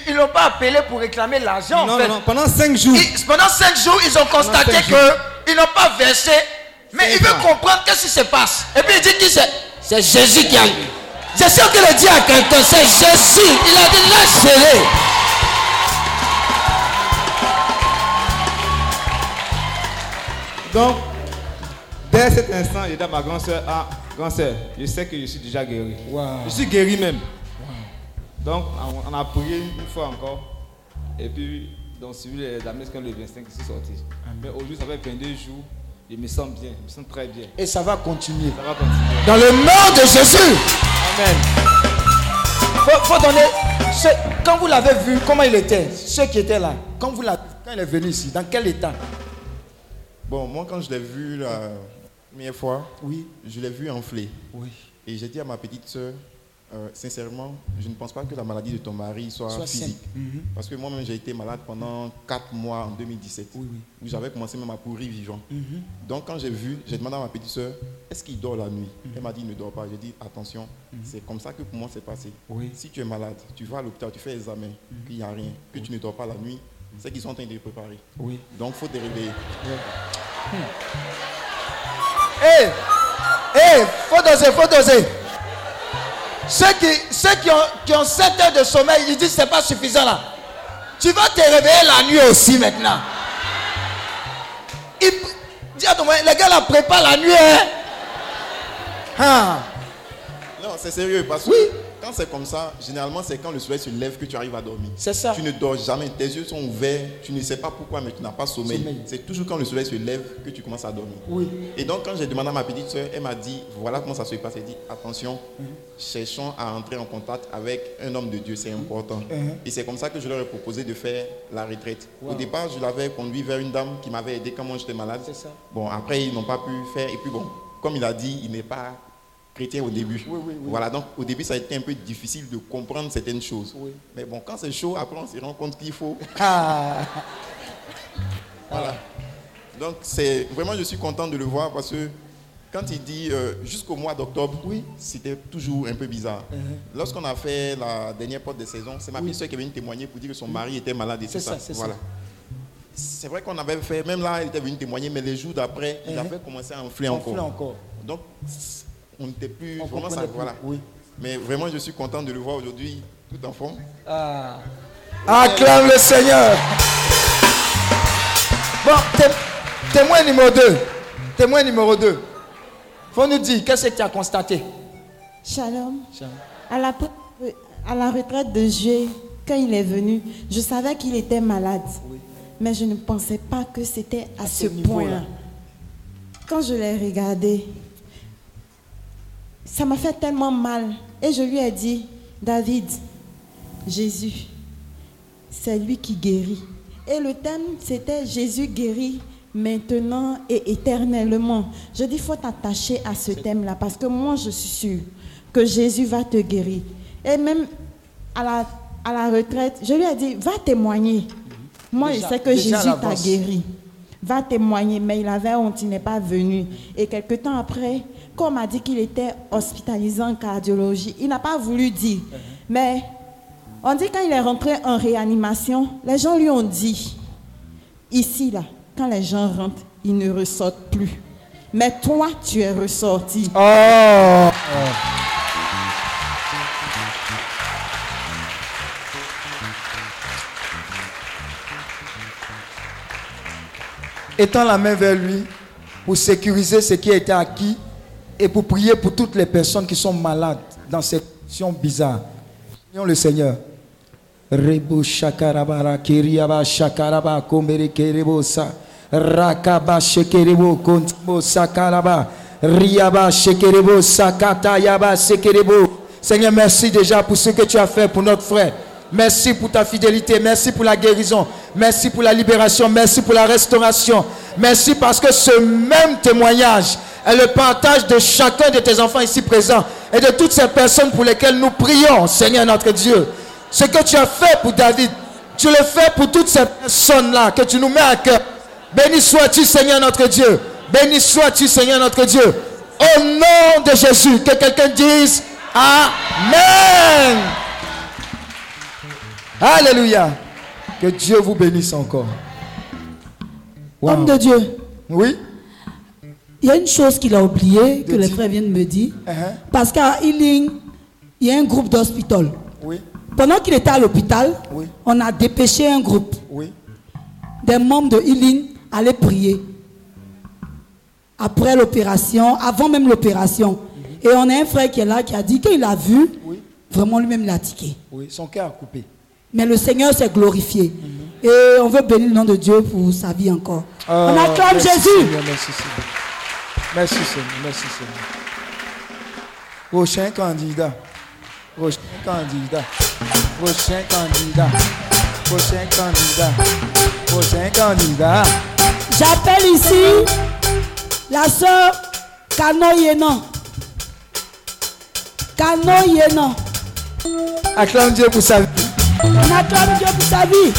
ils n'ont pas appelé pour réclamer l'argent. Non, fait. non, pendant 5 jours. pendant 5 jours, ils ont constaté qu'ils n'ont pas versé. Mais il veut comprendre qu'est-ce qui se passe. Et puis il dit que c'est Jésus qui a eu. C'est sûr qu'il le dit à quelqu'un, c'est Jésus. Il a dit lâchez-les. Donc, dès cet instant, il dit à ma grande soeur, ah, grande soeur, je sais que je suis déjà guéri. Je suis guéri même. Donc, on a prié une fois encore. Et puis, donc, suivi la messe quand le 25, je suis sorti. Mais aujourd'hui, ça fait 22 jours. Je me sens bien, je me sens très bien. Et ça va continuer. Ça va continuer. Dans le nom de Jésus. Amen. Faut, faut donner. quand vous l'avez vu, comment il était Ceux qui étaient là, quand, vous quand il est venu ici, dans quel état? Bon, moi, quand je l'ai vu la première fois, oui. je l'ai vu enflé. Oui. Et j'ai dit à ma petite soeur, euh, sincèrement, je ne pense pas que la maladie de ton mari soit, physique. Mhm. Parce que moi-même, j'ai été malade pendant 4 mois en 2017. Oui, oui. Où j'avais commencé même à pourrir vivant. Mhm. Donc, quand j'ai vu, j'ai demandé à ma petite soeur, est-ce qu'il dort la nuit? Mhm. Elle m'a dit, il ne dort pas. J'ai dit, attention, c'est comme ça que pour moi, c'est passé. Oui. Si tu es malade, tu vas à l'hôpital, tu fais examen, qu'il n'y a rien, que tu ne dors pas la nuit, c'est qu'ils sont en train de préparer. Oui. Donc, il faut te réveiller. Hé, hé, faut doser, faut doser. Ceux qui, ceux qui, ont, qui ont 7 heures de sommeil, ils disent que ce n'est pas suffisant là. Tu vas te réveiller la nuit aussi maintenant. Il, dis à ton mari, les gars là préparent la nuit. Hein? Ah. Non, c'est sérieux parce que quand c'est comme ça, généralement, c'est quand le soleil se lève que tu arrives à dormir. C'est ça. Tu ne dors jamais, tes yeux sont ouverts, tu ne sais pas pourquoi, mais tu n'as pas sommeil. C'est toujours quand le soleil se lève que tu commences à dormir. Oui. Et donc, quand j'ai demandé à ma petite soeur, elle m'a dit voilà comment ça se passe. Elle dit attention, mhm. cherchons à entrer en contact avec un homme de Dieu, c'est important. Mhm. Et c'est comme ça que je leur ai proposé de faire la retraite. Au départ, je l'avais conduit vers une dame qui m'avait aidé quand moi j'étais malade. C'est ça. Bon, après, ils n'ont pas pu faire. Et puis, bon, comme il a dit, il n'est pas chrétien au début. Voilà, donc au début, ça a été un peu difficile de comprendre certaines choses. Mais bon, quand c'est chaud, après, on se rend compte qu'il faut. Ah. voilà. Donc, c'est vraiment, je suis content de le voir parce que quand il dit euh, jusqu'au mois d'octobre, Oui. c'était toujours un peu bizarre. Uh-huh. Lorsqu'on a fait la dernière porte de saison, c'est ma Oui. petite soeur qui est venue témoigner pour dire que son mari était malade et C'est tout ça, c'est ça. Voilà. C'est vrai qu'on avait fait, même là, elle était venue témoigner, mais les jours d'après, il Uh-huh. avait commencé à enfler encore. encore. Donc, on n'était plus On vraiment ça. comprenait plus. Voilà. Oui. Mais vraiment, je suis content de le voir aujourd'hui, tout en forme. Ah. Acclame le Seigneur. Bon, té- témoin numéro 2. Témoin numéro 2. Faut nous dire, qu'est-ce que tu as constaté? Shalom. À la, à la retraite de juillet, quand il est venu, je savais qu'il était malade. Mais je ne pensais pas que c'était à, ce, ce point-là. Quand je l'ai regardé, ça m'a fait tellement mal. Et je lui ai dit, David, Jésus, c'est lui qui guérit. Et le thème, c'était Jésus guérit maintenant et éternellement. Je dis, il faut t'attacher à ce thème-là parce que moi, je suis sûre que Jésus va te guérir. Et même à la, à la retraite, je lui ai dit, va témoigner. Moi, Déjà- je sais que Jésus t'a guéri. Va témoigner, mais il avait honte, il n'est pas venu. Et quelque temps après, quand on m'a dit qu'il était hospitalisé en cardiologie, il n'a pas voulu dire. Mais on dit quand il est rentré en réanimation, les gens lui ont dit, ici, là, quand les gens rentrent, ils ne ressortent plus. Mais toi, tu es ressorti. Oh. Étends la main vers lui pour sécuriser ce qui a été acquis et pour prier pour toutes les personnes qui sont malades dans cette situation bizarre. Prions le Seigneur. Rebo shakarabara kiriaba shakaraba komere rakaba shekerebo sakaraba riaba shekerebo sakata yaba sekerebo. Seigneur, merci déjà pour ce que tu as fait pour notre frère. Merci pour ta fidélité, merci pour la guérison, merci pour la libération, merci pour la restauration. Merci parce que ce même témoignage est le partage de chacun de tes enfants ici présents et de toutes ces personnes pour lesquelles nous prions, Seigneur notre Dieu. Ce que tu as fait pour David, tu le fais pour toutes ces personnes-là que tu nous mets à cœur. Béni sois-tu, Seigneur notre Dieu. Béni sois-tu, Seigneur notre Dieu. Au nom de Jésus, que quelqu'un dise Amen. Alléluia. Que Dieu vous bénisse encore. Wow. Homme de Dieu, Oui. Il y a une chose qu'il a oubliée, que les frères viennent me dire. Uh-huh. Parce qu'à Healing, il y a un groupe d'hospital. Oui. Pendant qu'il était à l'hôpital, Oui. on a dépêché un groupe. Oui. Des membres de Healing allaient prier. Après l'opération, avant même l'opération. Et on a un frère qui est là qui a dit qu'il a vu, Oui. vraiment lui-même l'a tiqué. Oui. Son cœur a coupé. Mais le Seigneur s'est glorifié. Et on veut bénir le nom de Dieu pour sa vie encore. on Oh, acclame Jésus. Seigneur, merci Seigneur. Merci Seigneur. Merci Seigneur. Prochain candidat. Prochain candidat. Prochain candidat. Prochain candidat. Prochain candidat. J'appelle ici la sœur Kano Yenan. Kano Yenan. Acclame Dieu pour sa vie. On acclame Dieu pour sa vie.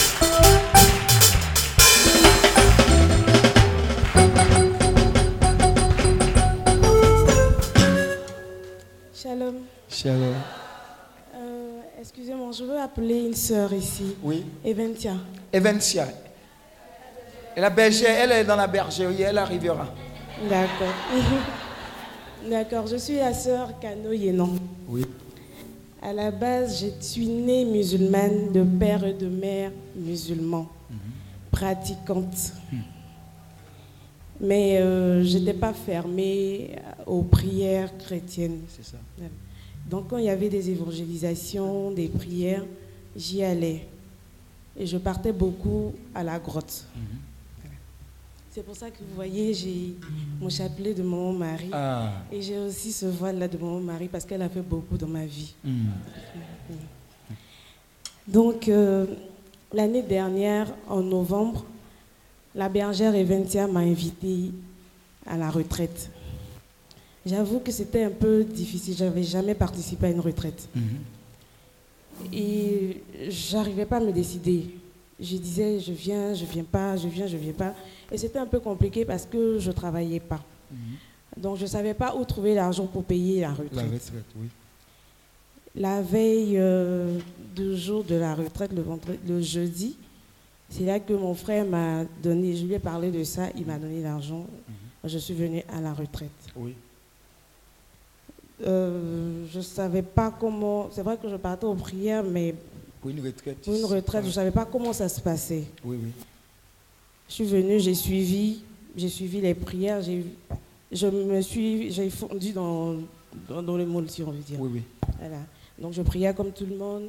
Euh, Excusez-moi, je veux appeler une sœur ici. Oui. Eventia. Evencia. Et la bergère, elle est dans la bergerie, elle arrivera. D'accord. D'accord, je suis la sœur Kano Yenon. Oui. À la base, je suis née musulmane de père et de mère musulmans, pratiquante. Mais euh, je n'étais pas fermée aux prières chrétiennes. C'est ça. Donc quand il y avait des évangélisations, des prières, j'y allais. Et je partais beaucoup à la grotte. C'est pour ça que vous voyez, j'ai mon chapelet de mon mari. Ah. Et j'ai aussi ce voile-là de mon mari parce qu'elle a fait beaucoup dans ma vie. Hmm. Donc, euh, l'année dernière, en novembre, la bergère Eventia m'a invitée à la retraite. J'avoue que c'était un peu difficile. J'avais jamais participé à une retraite. Et j'arrivais pas à me décider. Je disais, je viens, je viens pas, je viens, je viens pas. Et c'était un peu compliqué parce que je travaillais pas. Donc je ne savais pas où trouver l'argent pour payer la retraite. La retraite, oui. La veille euh, du jour de la retraite, le, vendredi, le jeudi, c'est là que mon frère m'a donné, je lui ai parlé de ça, il m'a donné l'argent. Je suis venue à la retraite. Oui. Euh, je ne savais pas comment, c'est vrai que je partais aux prières, mais Pour une retraite. pour une retraite, je ne savais pas comment ça se passait. Oui, oui. Je suis venue, j'ai suivi, j'ai suivi les prières, j'ai, je me suis, j'ai fondu dans, dans, dans le monde, si on veut dire. Oui, oui. Voilà. Donc je priais comme tout le monde.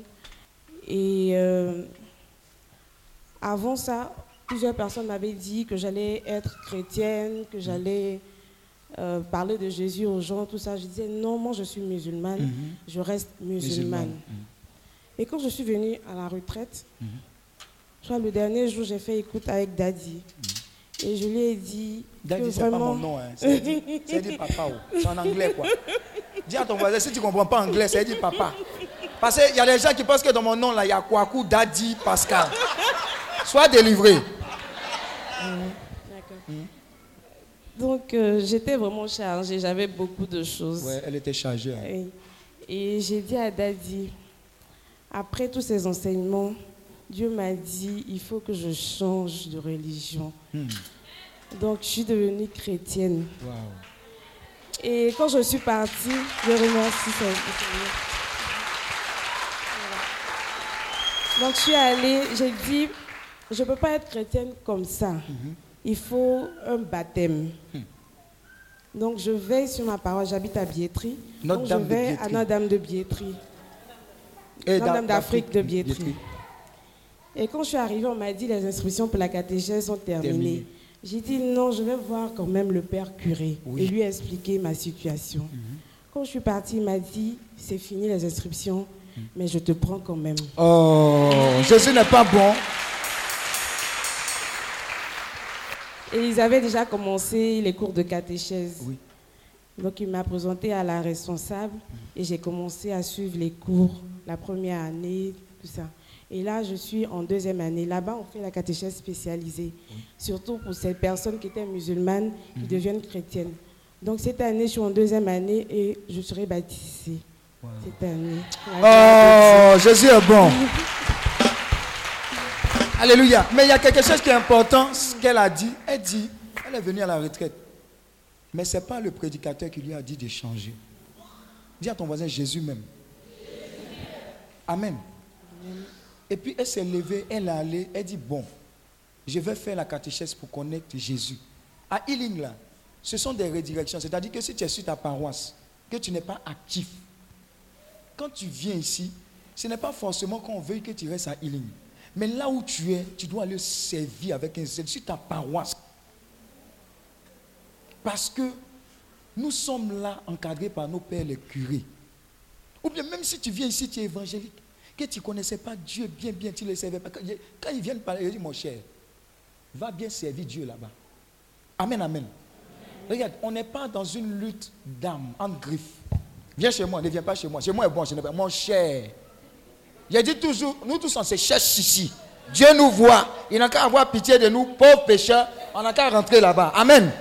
Et euh, avant ça, plusieurs personnes m'avaient dit que j'allais être chrétienne, que j'allais euh, parler de Jésus aux gens, tout ça. Je disais non, moi je suis musulmane, Mhm. je reste musulmane. Musulmane. Et quand je suis venue à la retraite, Mhm. je crois le dernier jour, j'ai fait écoute avec Daddy. Et je lui ai dit Daddy, c'est pas mon nom. Hein. C'est dit, c'est dit papa. oh. C'est en anglais, quoi. Dis à ton voisin, si tu ne comprends pas anglais, c'est dit papa. Parce qu'il y a des gens qui pensent que dans mon nom, là, il y a Kwaku, Daddy, Pascal. Sois délivré. Donc euh, j'étais vraiment chargée, j'avais beaucoup de choses. Ouais, elle était chargée. hein. Oui. Et j'ai dit à Daddy, après tous ces enseignements, Dieu m'a dit, il faut que je change de religion. Hmm. Donc je suis devenue chrétienne. Wow. Et quand je suis partie, je remercie Seigneur. Voilà. Donc je suis allée, j'ai dit, je ne peux pas être chrétienne comme ça. Il faut un baptême. Donc je vais sur ma parole, j'habite à Biétry. Donc je vais à. Notre-Dame de Biétry. Notre-Dame d'A- d'Afrique de Biétry. Et quand je suis arrivée, on m'a dit les inscriptions pour la catéchèse sont terminées. J'ai dit non, je vais voir quand même le père curé Oui. et lui expliquer ma situation. Quand je suis partie, il m'a dit c'est fini les inscriptions, mais je te prends quand même. Oh, Jésus n'est pas bon. Et ils avaient déjà commencé les cours de catéchèse. Oui. Donc il m'a présenté à la responsable et j'ai commencé à suivre les cours la première année, tout ça. Et là, je suis en deuxième année. Là-bas, on fait la catéchèse spécialisée, surtout pour ces personnes qui étaient musulmanes, qui deviennent chrétiennes. Donc cette année, je suis en deuxième année et je serai baptisée. Cette année. Oh, Jésus est bon. Alléluia. Mais il y a quelque chose qui est important, ce qu'elle a dit. Elle dit, elle est venue à la retraite. Mais ce n'est pas le prédicateur qui lui a dit de changer. Dis à ton voisin Jésus même. Amen. Et puis elle s'est levée, elle est allée, elle dit, bon, je vais faire la catéchèse pour connaître Jésus. À Healing, là, ce sont des redirections. C'est-à-dire que si tu es sur ta paroisse, que tu n'es pas actif, quand tu viens ici, ce n'est pas forcément qu'on veuille que tu restes à Healing. Mais là où tu es, tu dois aller servir avec un zèle sur ta paroisse. Parce que nous sommes là encadrés par nos pères les curés. Ou bien même si tu viens ici, tu es évangélique, que tu ne connaissais pas Dieu bien, bien, tu ne le savais pas. Quand ils viennent parler, ils disent, mon cher, va bien servir Dieu là-bas. Amen, amen. Regarde, on n'est pas dans une lutte d'âme, en griffe. Viens chez moi, ne viens pas chez moi. Chez moi est bon, n'ai pas. Mon cher. J'ai dit toujours, nous tous on se cherche ici. Dieu nous voit. Il n'a qu'à avoir pitié de nous, pauvres pécheurs. On n'a qu'à rentrer là-bas. Amen.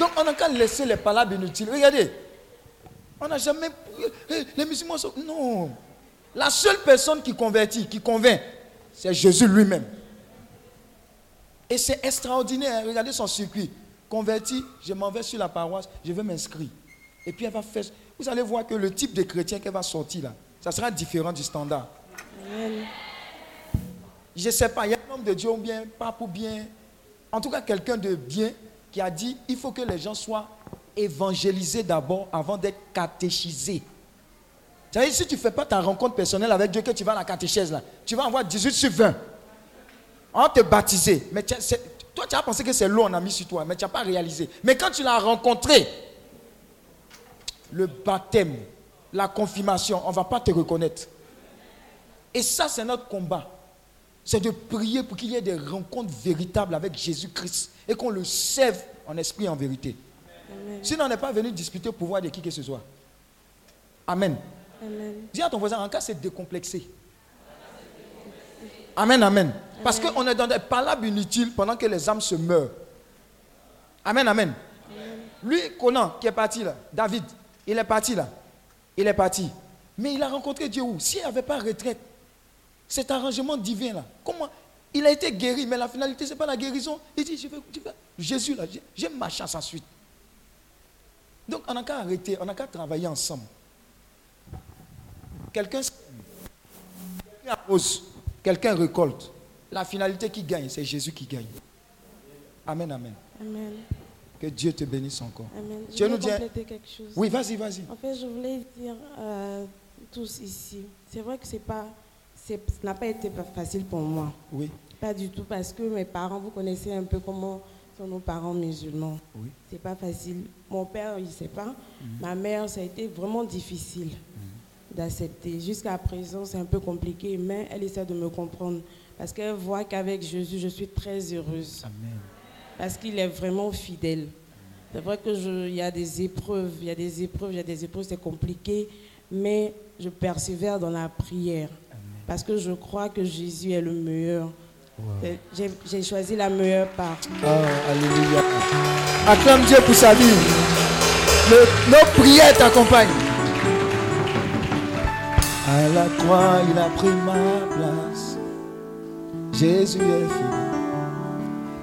Donc on n'a qu'à laisser les palabres inutiles. Regardez. On n'a jamais. Eh, Les musulmans sont. Non. La seule personne qui convertit, qui convainc, c'est Jésus lui-même. Et c'est extraordinaire. Regardez son circuit. Converti, je m'en vais sur la paroisse, je vais m'inscrire. Et puis elle va faire. Vous allez voir que le type de chrétien qu'elle va sortir là, ça sera différent du standard. Je ne sais pas, il y a un homme de Dieu ou bien, pas pour bien. En tout cas, quelqu'un de bien qui a dit il faut que les gens soient évangélisés d'abord avant d'être catéchisés. C'est-à-dire, si tu ne fais pas ta rencontre personnelle avec Dieu, que tu vas à la catéchèse là, tu vas avoir 18 sur 20. On te baptiser. Mais tu toi, tu as pensé que c'est l'eau on a mis sur toi, mais tu n'as pas réalisé. Mais quand tu l'as rencontré, le baptême, la confirmation, on ne va pas te reconnaître. Et ça, c'est notre combat. C'est de prier pour qu'il y ait des rencontres véritables avec Jésus-Christ et qu'on le serve en esprit et en vérité. Sinon, on n'est pas venu discuter au pouvoir de qui que ce soit. Amen. Amen. Dis à ton voisin, en cas, c'est décomplexé. Amen, amen. Parce qu'on est dans des palabres inutiles pendant que les âmes se meurent. Amen, amen. lui, Conan, qui est parti là, David, il est parti là. Il est parti. Mais il a rencontré Dieu où? S'il n'y avait pas retraite, cet arrangement divin là, comment? Il a été guéri, mais la finalité, ce n'est pas la guérison. Il dit, je vais, Jésus là, j'aime ma chance ensuite. Donc on n'a qu'à arrêter, on n'a qu'à travailler ensemble. Quelqu'un arrose, quelqu'un récolte. La finalité qui gagne, c'est Jésus qui gagne. Amen, amen. Amen. Que Dieu te bénisse encore. Amen. Je quelque chose. Oui, vas-y, vas-y. En fait, je voulais dire à tous ici, c'est vrai que c'est pas, ça n'a pas été facile pour moi. Oui. Pas du tout, parce que mes parents, vous connaissez un peu comment sont nos parents musulmans. Oui. C'est pas facile. Mon père, il ne sait pas. Mhm. Ma mère, ça a été vraiment difficile mhm. d'accepter. Jusqu'à présent, c'est un peu compliqué, mais elle essaie de me comprendre. Parce qu'elle voit qu'avec Jésus, je suis très heureuse. Amen. Parce qu'il est vraiment fidèle. C'est vrai qu'il y a des épreuves, il y a des épreuves, il y a des épreuves, c'est compliqué, mais je persévère dans la prière. Parce que je crois que Jésus est le meilleur. J'ai choisi la meilleure part. Oh, alléluia. Acclame Dieu pour sa vie. nos prières t'accompagnent. À la croix, il a pris ma place. Jésus est fidèle.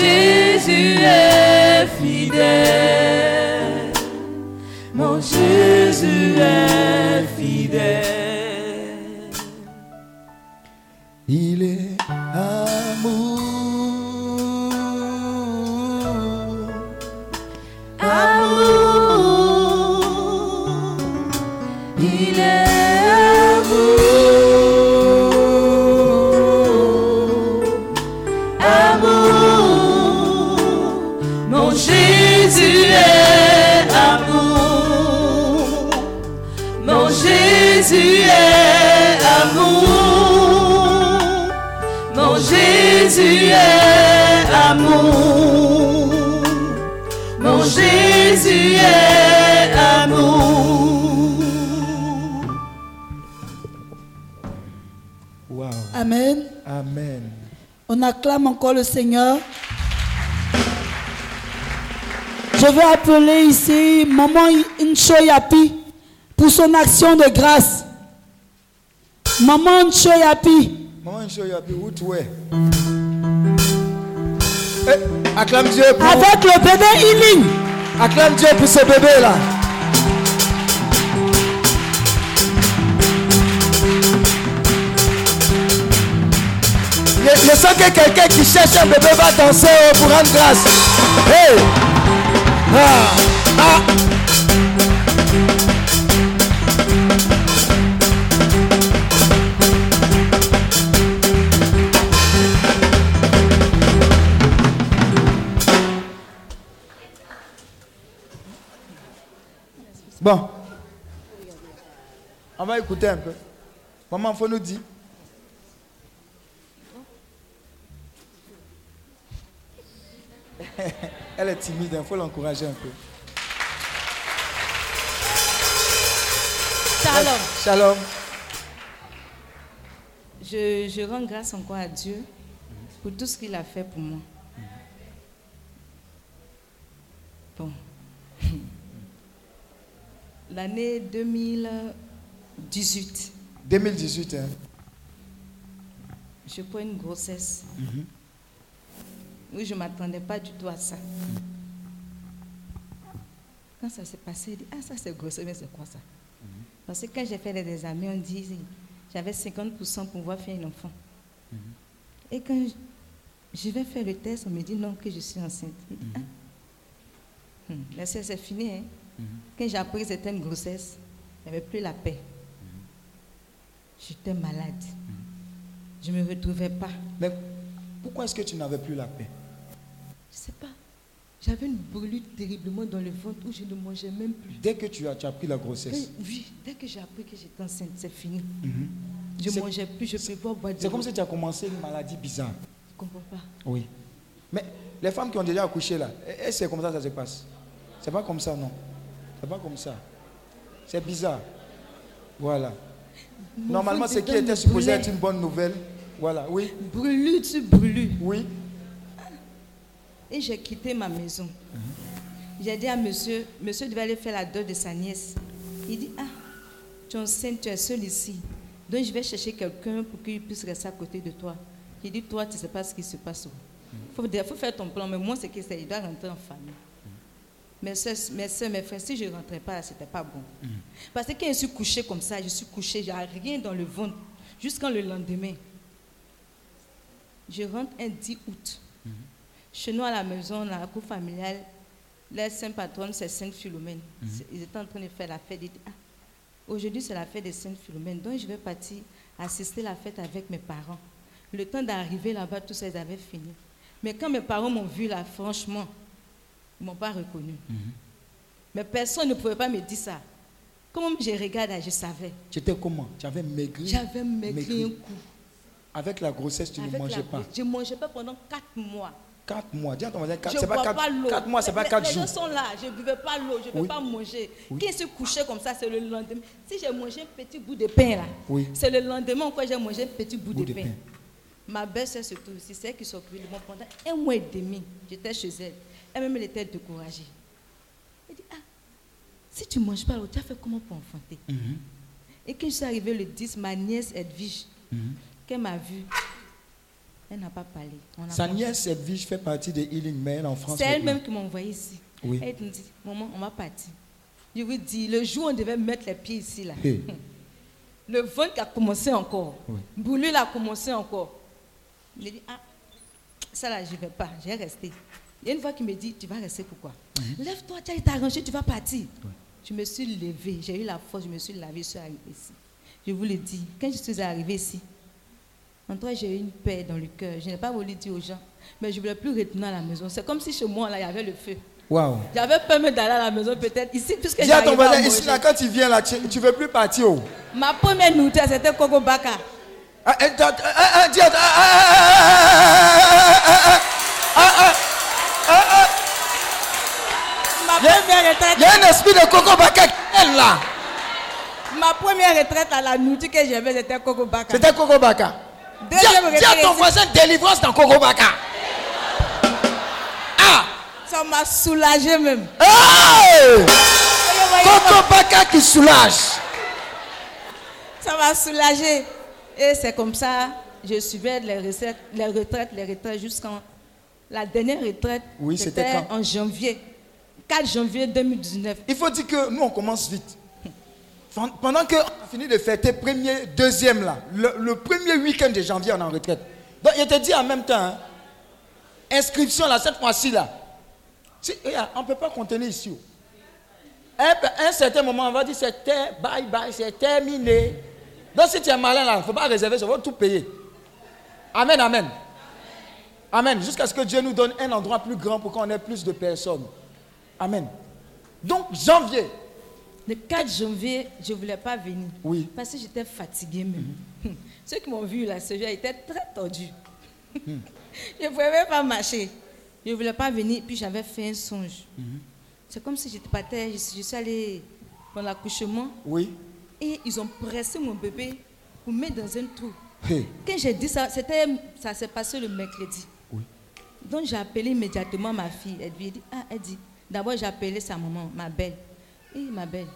encore le Seigneur. Je vais appeler ici Maman Nchoyapi pour son action de grâce. Maman Nchoyapi. Maman Nchoyapi, où tu es? Eh, acclame Dieu pour... Avec le bébé Healing. Acclame Dieu pour ce bébé là. Je sens que quelqu'un qui cherche un bébé va danser pour rendre grâce. Hey! Ah! Ah! Bon. On va écouter un peu. Maman, faut nous dire. Elle est timide, il faut l'encourager un peu. Shalom. Shalom. Je, je, rends grâce encore à Dieu pour tout ce qu'il a fait pour moi. Bon. L'année 2018. 2018, hein. Je prends une grossesse. Mhm. Oui, je ne m'attendais pas du tout à ça. Quand ça s'est passé, il dit, ah ça c'est grosse, mais c'est quoi ça? Parce que quand j'ai fait les examens, on dit, j'avais 50% pour pouvoir faire un enfant. Et quand je vais faire le test, on me dit non, que je suis enceinte. Ah. Mais c'est fini. Hein? Quand j'ai appris que c'était une grossesse, il n'y avait plus la paix. J'étais malade. Je ne me retrouvais pas. Mais pourquoi est-ce que tu n'avais plus la paix? je sais pas. J'avais une brûlure terriblement dans le ventre où je ne mangeais même plus. Dès que tu as, tu as pris la grossesse. Quand- oui, dès que j'ai appris que j'étais enceinte, c'est fini. Mhm. Je ne mangeais plus, je ne pouvais pas boire de C'est comme si tu as commencé une maladie bizarre. Je ne comprends pas. Oui. Mais les femmes qui ont déjà accouché là, que c'est comme ça que ça se passe C'est pas comme ça, non. C'est pas comme ça. C'est bizarre. Voilà. Mon Normalement, ce qui était supposé être une bonne nouvelle. Voilà, oui. Brûlure sur brûlure. Oui. Et j'ai quitté ma maison. J'ai dit à monsieur, monsieur devait aller faire la dot de sa nièce. Il dit, ah, tu es enceinte, tu es seule ici. Donc je vais chercher quelqu'un pour qu'il puisse rester à côté de toi. J'ai dit, toi, tu ne sais pas ce qui se passe. Il faut, faire ton plan, mais moi, c'est que c'est, il doit rentrer en famille. Mes soeurs, mes, frères, si je ne rentrais pas, ce n'était pas bon. Parce que quand je suis couchée comme ça, je suis couchée, j'ai rien dans le ventre, jusqu'au le lendemain. Je rentre un 10 août. Chez nous à la maison, la cour familiale, la sainte patronne, c'est Sainte Philomène. C'est- Ils étaient en train de faire la fête. Ils disent, Ah, aujourd'hui, c'est la fête de Sainte Philomène. Donc, je vais partir assister la fête avec mes parents. Le temps d'arriver là-bas, tout ça, ils avaient fini. Mais quand mes parents m'ont vu là, franchement, ils ne m'ont pas reconnu. Mais personne ne pouvait pas me dire ça. Comme je regarde, je savais. Tu étais comment? Tu avais maigri? J'avais maigri un coup. Avec la grossesse, tu Avec ne la mangeais pas. Je ne mangeais pas pendant 4 mois. 4 mois. Dis à ton voisin, quatre- Je c'est ne pas bois 4, pas l'eau. 4 mois, c'est pas Les- 4 les jours. gens sont là, je ne buvais pas l'eau, je ne peux Oui. pas manger. Oui. Quand je suis couché comme ça, c'est le lendemain. Si j'ai mangé un petit bout de pain là, Oui. c'est le lendemain encore j'ai mangé un petit bout, Bout de, de pain. pain. Ma belle-sœur surtout aussi, c'est elle qui s'occupait de moi pendant un mois et demi. J'étais chez elle. Elle-même, elle était découragée. Elle dit, ah, si tu ne manges pas l'eau, tu as fait comment pour enfanter? Mhm. Et quand je suis arrivée le 10, ma nièce Edwige, Mhm. qu'elle m'a vue, elle n'a pas parlé. On Sa nièce Edwige fait partie de Healing Men en France. C'est elle-même qui m'a envoyé ici. Oui. Elle me dit, maman, on va partir. Je vous dis, le jour où on devait mettre les pieds ici, là, Hey. le ventre a commencé encore. Oui. A commencé encore. Je dis, ah, ça là, je ne vais pas, je vais rester. Il y a une fois qu'il me dit, tu vas rester pourquoi Mhm. Lève-toi, tu as été arrangé, tu vas partir. Je me suis levée, j'ai eu la force, je me suis lavée, je suis arrivée ici. Je vous le dis, quand je suis arrivée ici, en toi, j'ai eu une paix dans le cœur. Je n'ai pas voulu dire aux gens, mais je ne voulais plus retourner à la maison. C'est comme si chez moi, là, il y avait le feu. Waouh. J'avais peur d'aller à la maison, peut-être ici, puisque Dis à ton voisin, ici, là, quand tu viens là, tu ne veux plus partir. Oh. Ma première nourriture, c'était Coco Baka. Ah, eh, ah, ah, ah, ah, ah, ah, ah, ah, ah, ah, ah. Il y a- première retraite, Il y a un esprit de Coco Baka qui est là. ma première retraite à la nourriture que j'avais, c'était Coco Baka. C'était Coco Baka. Deuxième dis à ton voisin, délivrance dans Coco Baka. Ah! ça m'a soulagé même. Hey! Voyez, voyez, Coco Baka qui soulage. Ça m'a soulagé. Et c'est comme ça, je suivais les retraites, les retraites, les retraites jusqu'en. La dernière retraite, Oui, c'était en janvier. 4 janvier 2019. Il faut dire que nous, on commence vite. Pendant qu'on a fini de fêter premier, deuxième là, le, premier week-end de janvier, on est en retraite. Donc, il était dit en même temps, hein, inscription là, cette fois-ci là. On ne peut pas contenir ici. un, certain moment, on va dire c'était bye bye, c'est terminé. Donc, si tu es malin là, il ne faut pas réserver, ça va tout payer. Amen, amen. Amen. Jusqu'à ce que Dieu nous donne un endroit plus grand pour qu'on ait plus de personnes. Amen. Donc, janvier. Le 4 janvier, je ne voulais pas venir. Oui. Parce que j'étais fatiguée même. Ceux qui m'ont vu là, ce jour, étaient très tordus. je ne pouvais même pas marcher. Je ne voulais pas venir, puis j'avais fait un songe. C'est comme si j'étais partais, je, suis- je suis allée dans l'accouchement Oui. et ils ont pressé mon bébé pour mettre dans un trou. Hey. Quand j'ai dit ça, c'était, ça s'est passé le mercredi. Oui. Donc j'ai appelé immédiatement ma fille. Elle lui dit, ah, elle dit, d'abord j'ai appelé sa maman, ma belle. Et ma belle,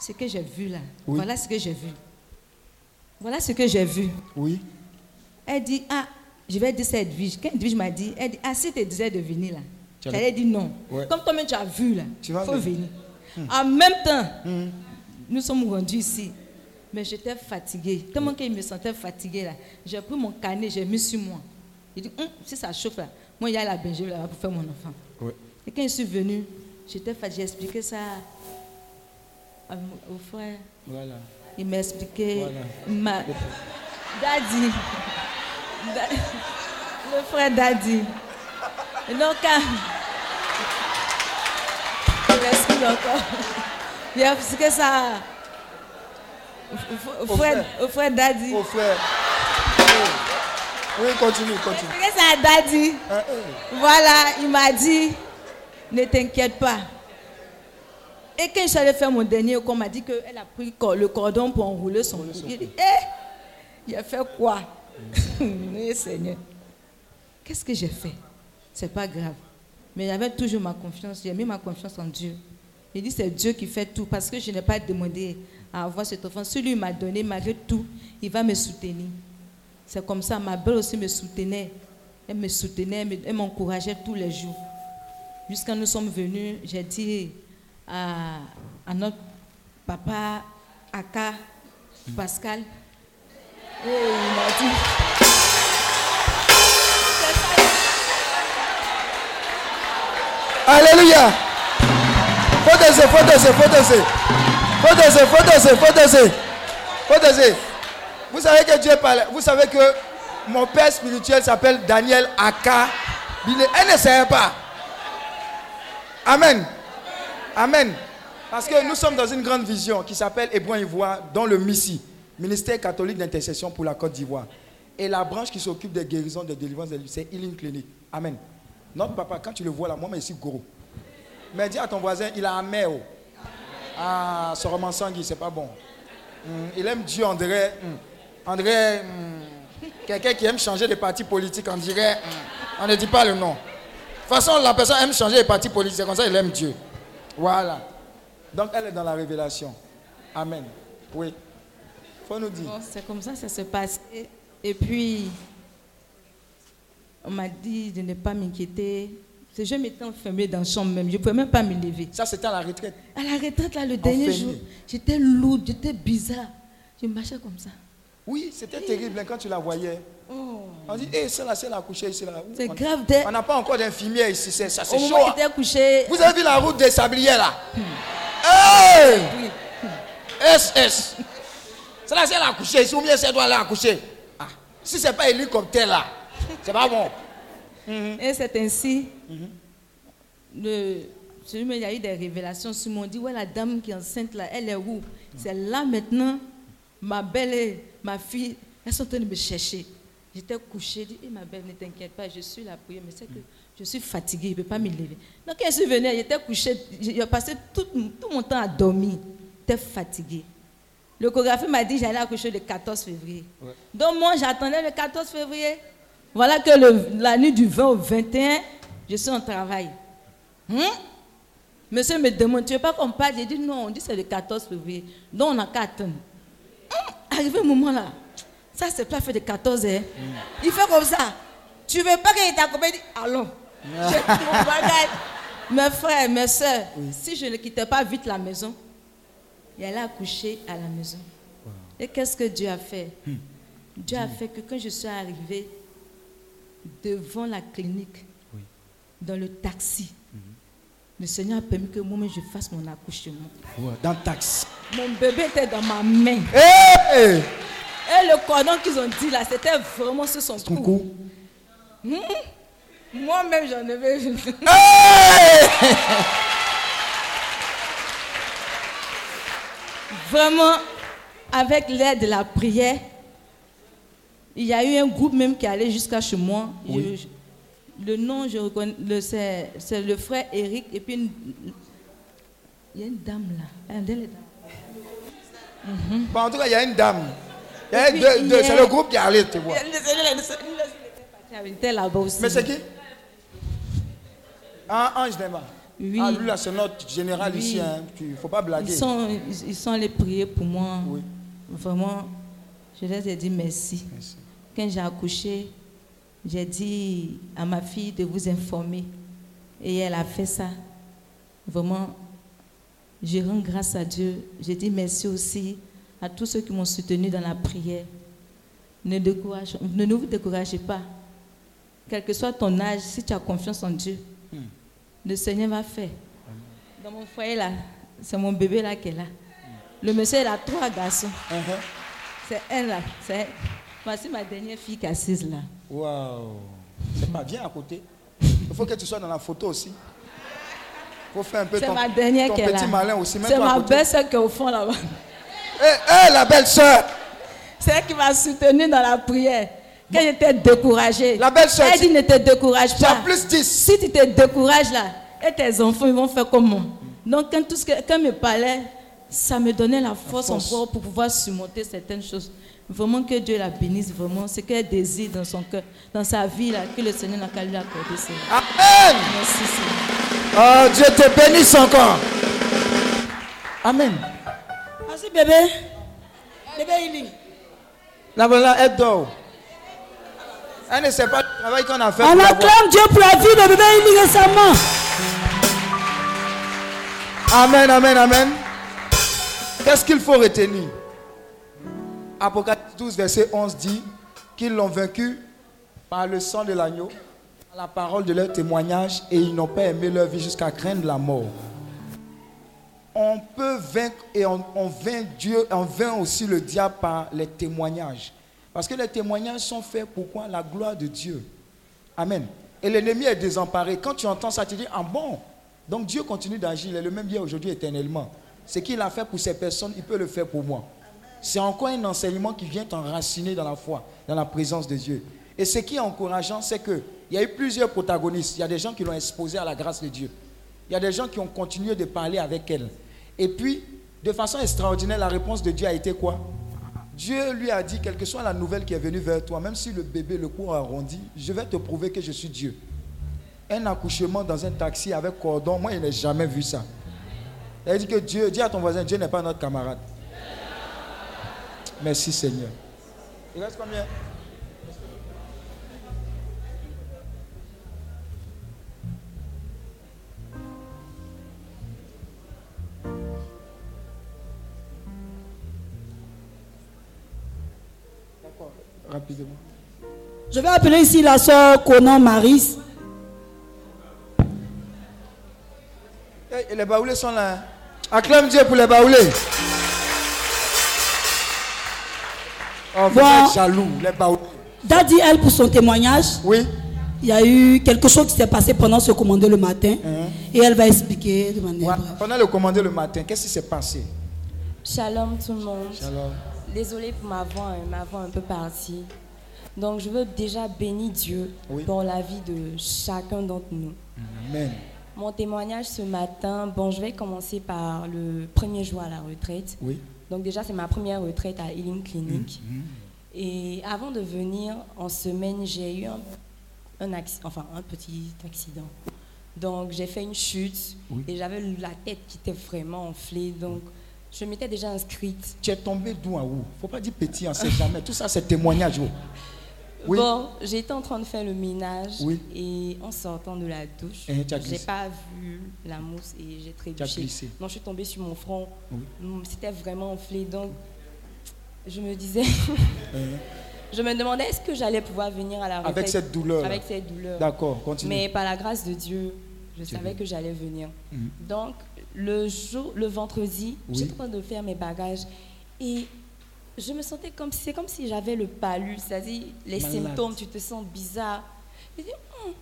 ce que j'ai vu là, Oui. voilà ce que j'ai vu. Voilà ce que j'ai vu. Oui. Elle dit, ah, je vais dire à Edwige. Quand Edwige m'a dit, elle dit, ah, si tu disais de venir là, Tu j'allais dire non. Ouais. Comme toi-même tu as vu là, Tu il vas faut venir. venir. En même temps, nous sommes rendus ici. Mais j'étais fatiguée. Tellement qu'il me sentait fatiguée là. J'ai pris mon carnet, j'ai mis sur moi. Il dit, Hum, si ça chauffe là, moi il y a la bergerie là pour faire mon enfant. Ouais. Et quand je suis venue, j'étais fatiguée. J'ai expliqué ça au frère. Voilà. Il m'a expliqué. Voilà. Ma... Daddy. Da- Le frère Daddy. Et donc, quand... encore. Parce que ça. Au frère, au frère Daddy. Au frère. Oui, continue, continue. Ça, Daddy. Hein, Voilà, il m'a dit, ne t'inquiète pas. Et quand j'allais faire mon dernier, on m'a dit qu'elle a pris le cordon pour enrouler son cou. Il dit, hé, il a fait quoi? Oui, Seigneur. Qu'est-ce que j'ai fait? C'est pas grave. Mais j'avais toujours ma confiance. J'ai mis ma confiance en Dieu. Il dit, c'est Dieu qui fait tout parce que je n'ai pas demandé à avoir cet enfant. Celui m'a donné, malgré tout, il va me soutenir. C'est comme ça. Ma belle aussi me soutenait. Elle me soutenait, elle m'encourageait tous les jours. Jusqu'à nous sommes venus, j'ai dit à, notre papa, Aka, Pascal, et il. Alléluia. Faut danser, faut danser. Faut danser, faut danser, faut danser. Faut danser. Vous savez que Dieu parle. Vous savez que mon père spirituel s'appelle Daniel Aka. Elle ne savait pas. Amen. Amen. Parce que nous sommes dans une grande vision qui s'appelle Hébreu Ivoire, dans le MISI, Ministère catholique d'intercession pour la Côte d'Ivoire. Et la branche qui s'occupe des guérisons, des délivrances, c'est Healing Clinic. Amen. Notre papa, quand tu le vois là, moi, je suis gros. Mais dis à ton voisin, il a un mère. Ah, ce roman sanguin, c'est pas bon. Hmm, il aime Dieu, on dirait. Hmm. Hmm, quelqu'un qui aime changer de parti politique, on dirait. on ne dit pas le nom. De toute façon, la personne aime changer de parti politique, c'est comme ça il aime Dieu. Voilà. Donc elle est dans la révélation. Amen. Oui. Faut nous dire. c'est comme ça que ça se passe. Et puis, on m'a dit de ne pas m'inquiéter. Je m'étais enfermée dans la chambre même. Je ne pouvais même pas me lever. Ça, c'était à la retraite À la retraite, là, le dernier jour. J'étais lourde, j'étais bizarre. Je marchais comme ça. Oui, c'était terrible hein, quand tu la voyais. Oh. On dit, hé, hey, c'est là, c'est là, couchée ici. C'est grave. On n'a pas encore d'infirmière ici, ça c'est chaud. Au hein. couché. Vous avez vu la route des sabliers là? Hmm. Hey SS. C'est là, c'est là, couché ici, ou bien c'est doit là coucher. Ah. Si c'est pas hélicoptère là, c'est pas bon. Mhm. Et c'est ainsi. Le, il y a eu des révélations sur moi. On dit, ouais, la dame qui est enceinte là, elle est où? C'est là maintenant, ma belle et ma fille, elles sont en train de me chercher. J'étais couchée, je dis, eh, ma belle, ne t'inquiète pas, je suis là pour mais c'est que je suis fatiguée, je ne peux pas me lever. Donc, quand je suis venue, j'étais couchée, j'ai passé tout, tout, mon temps à dormir. J'étais fatiguée. L'échographie m'a dit j'allais accoucher le 14 février. Donc, moi, j'attendais le 14 février. Voilà que la nuit du 20 au 21, je suis en travail. Hmm? Monsieur me demande, tu veux pas qu'on parle? J'ai dit non, on dit c'est le 14 février. Donc on n'a qu'à attendre. Arrivé au moment là, ça c'est pas fait de 14 heures. Il fait comme ça. Tu veux pas qu'il t'accompagne? Allons. mes frères, mes soeurs, si je ne quittais pas vite la maison, il allait accoucher à la maison. Et qu'est-ce que Dieu a fait? Hmm. Dieu a fait que quand je suis arrivée, devant la clinique, dans le taxi. Le Seigneur a permis que moi-même je fasse mon accouchement. dans le taxi. Mon bébé était dans ma main. Et le cordon qu'ils ont dit là, c'était vraiment sur son cou. Hmm? Moi-même, j'en avais. vraiment, avec l'aide de la prière, il y a eu un groupe même qui allait jusqu'à chez moi. Le nom, je reconnais, c'est le frère Eric. Et puis, il y a une dame là. Mhm. en tout cas, il y a une dame. C'est le groupe qui allait, tu vois. Mais c'est qui? Ah, Ange Nema. Oui. Ah, lui, là, c'est notre général ici. Hein. Il ne faut pas blaguer. Ils sont, ils sont allés prier pour moi. Oui. Vraiment, je leur ai dit merci. merci. Quand j'ai accouché, j'ai dit à ma fille de vous informer. Et elle a fait ça. Vraiment, je rends grâce à Dieu. Je dis merci aussi à tous ceux qui m'ont soutenu dans la prière. Ne, ne, vous découragez pas. Quel que soit ton âge, si tu as confiance en Dieu, hmm. le Seigneur va faire. Dans mon foyer là, c'est mon bébé là qui est là. Le monsieur, il a trois garçons. Uh-huh. C'est elle là. C'est Voici ma dernière fille qui est assise là. Waouh. C'est pas bien à côté. Il faut que tu sois dans la photo aussi. Faut faire un peu C'est ton, ma dernière ton petit malin aussi. C'est ma belle-sœur qui est au fond là-bas. Eh, eh, la belle sœur. C'est elle qui m'a soutenue dans la prière. Quand j'étais découragée. La belle-sœur, Elle dit ne te décourage pas. plus 10. Si tu te décourages là, et tes enfants ils vont faire comment Donc quand tout ce que quand me parlait, ça me donnait la force, force. encore pour pouvoir surmonter certaines choses. Vraiment que Dieu la bénisse vraiment. Ce qu'elle désire dans son cœur, dans sa vie là, que le Seigneur n'a qu'à lui accorder. Seigneur. Amen. Merci Seigneur. Oh, Dieu te bénisse encore. Amen. Merci bébé. Bébé Ili. La voilà, elle dort. Elle ne sait pas le travail qu'on a fait. On acclame Dieu pour la vie de bébé Ili récemment. Amen, amen, amen. Qu'est-ce qu'il faut retenir? Apocalypse 12, verset 11 dit qu'ils l'ont vaincu par le sang de l'agneau, par la parole de leur témoignage, et ils n'ont pas aimé leur vie jusqu'à craindre la mort. On peut vaincre et on, vainc Dieu, on vainc aussi le diable par les témoignages. Parce que les témoignages sont faits pour quoi La gloire de Dieu. Amen. Et l'ennemi est désemparé. Quand tu entends ça, tu dis, ah bon? Donc Dieu continue d'agir. Il est le même hier, aujourd'hui, éternellement. Ce qu'il a fait pour ces personnes, il peut le faire pour moi. C'est encore un enseignement qui vient t'enraciner dans la foi, dans la présence de Dieu. Et ce qui est encourageant, c'est qu'il y a eu plusieurs protagonistes. Il y a des gens qui l'ont exposé à la grâce de Dieu. Il y a des gens qui ont continué de parler avec elle. Et puis, de façon extraordinaire, la réponse de Dieu a été quoi? Dieu lui a dit, quelle que soit la nouvelle qui est venue vers toi, même si le bébé, le cours arrondi, je vais te prouver que je suis Dieu. Un accouchement dans un taxi avec cordon, moi, je n'ai jamais vu ça. Elle dit que Dieu, dis à ton voisin, Dieu n'est pas notre camarade. Merci Seigneur. Il reste combien? D'accord, rapidement. Je vais appeler ici la soeur Conan Maris. Et les baoulés sont là. hein. Acclame Dieu pour les baoulés. Oh, jaloux, les baoulés. Daddy, elle, pour son témoignage, Oui. il y a eu quelque chose qui s'est passé pendant ce commandé le matin. Et elle va expliquer de manière Ouais, brève. Pendant le commandé le matin, qu'est-ce qui s'est passé? Shalom tout le monde. Shalom. Désolée pour ma voix, hein, ma voix un peu partie. Donc je veux déjà bénir Dieu Oui. pour la vie de chacun d'entre nous. Amen. Mon témoignage ce matin, bon, je vais commencer par le premier jour à la retraite. Oui. Donc déjà, c'est ma première retraite à Healing Clinic. Mhm. Et avant de venir, en semaine, j'ai eu un, un enfin, un petit accident. Donc j'ai fait une chute Oui. et j'avais la tête qui était vraiment enflée. Donc je m'étais déjà inscrite. Tu es tombé d'où à où Faut pas dire petit, on sait jamais. Tout ça, c'est témoignage. Oui. Bon, j'étais en train de faire le ménage Oui. et en sortant de la douche, Eh, j'ai pas vu la mousse et j'ai trébuché. Donc je suis tombée sur mon front. Oui. Mm, C'était vraiment enflé. Donc je me disais, Eh, je me demandais est-ce que j'allais pouvoir venir à la retraite Avec cette douleur. Avec cette douleur. D'accord, continue. Mais par la grâce de Dieu, je savais que j'allais venir. Mhm. Donc, le jour, le vendredi, j'étais en train de faire mes bagages et je me sentais comme c'est comme si j'avais le palud, c'est-à-dire les Malade. symptômes, tu te sens bizarre. Je dis, Hum,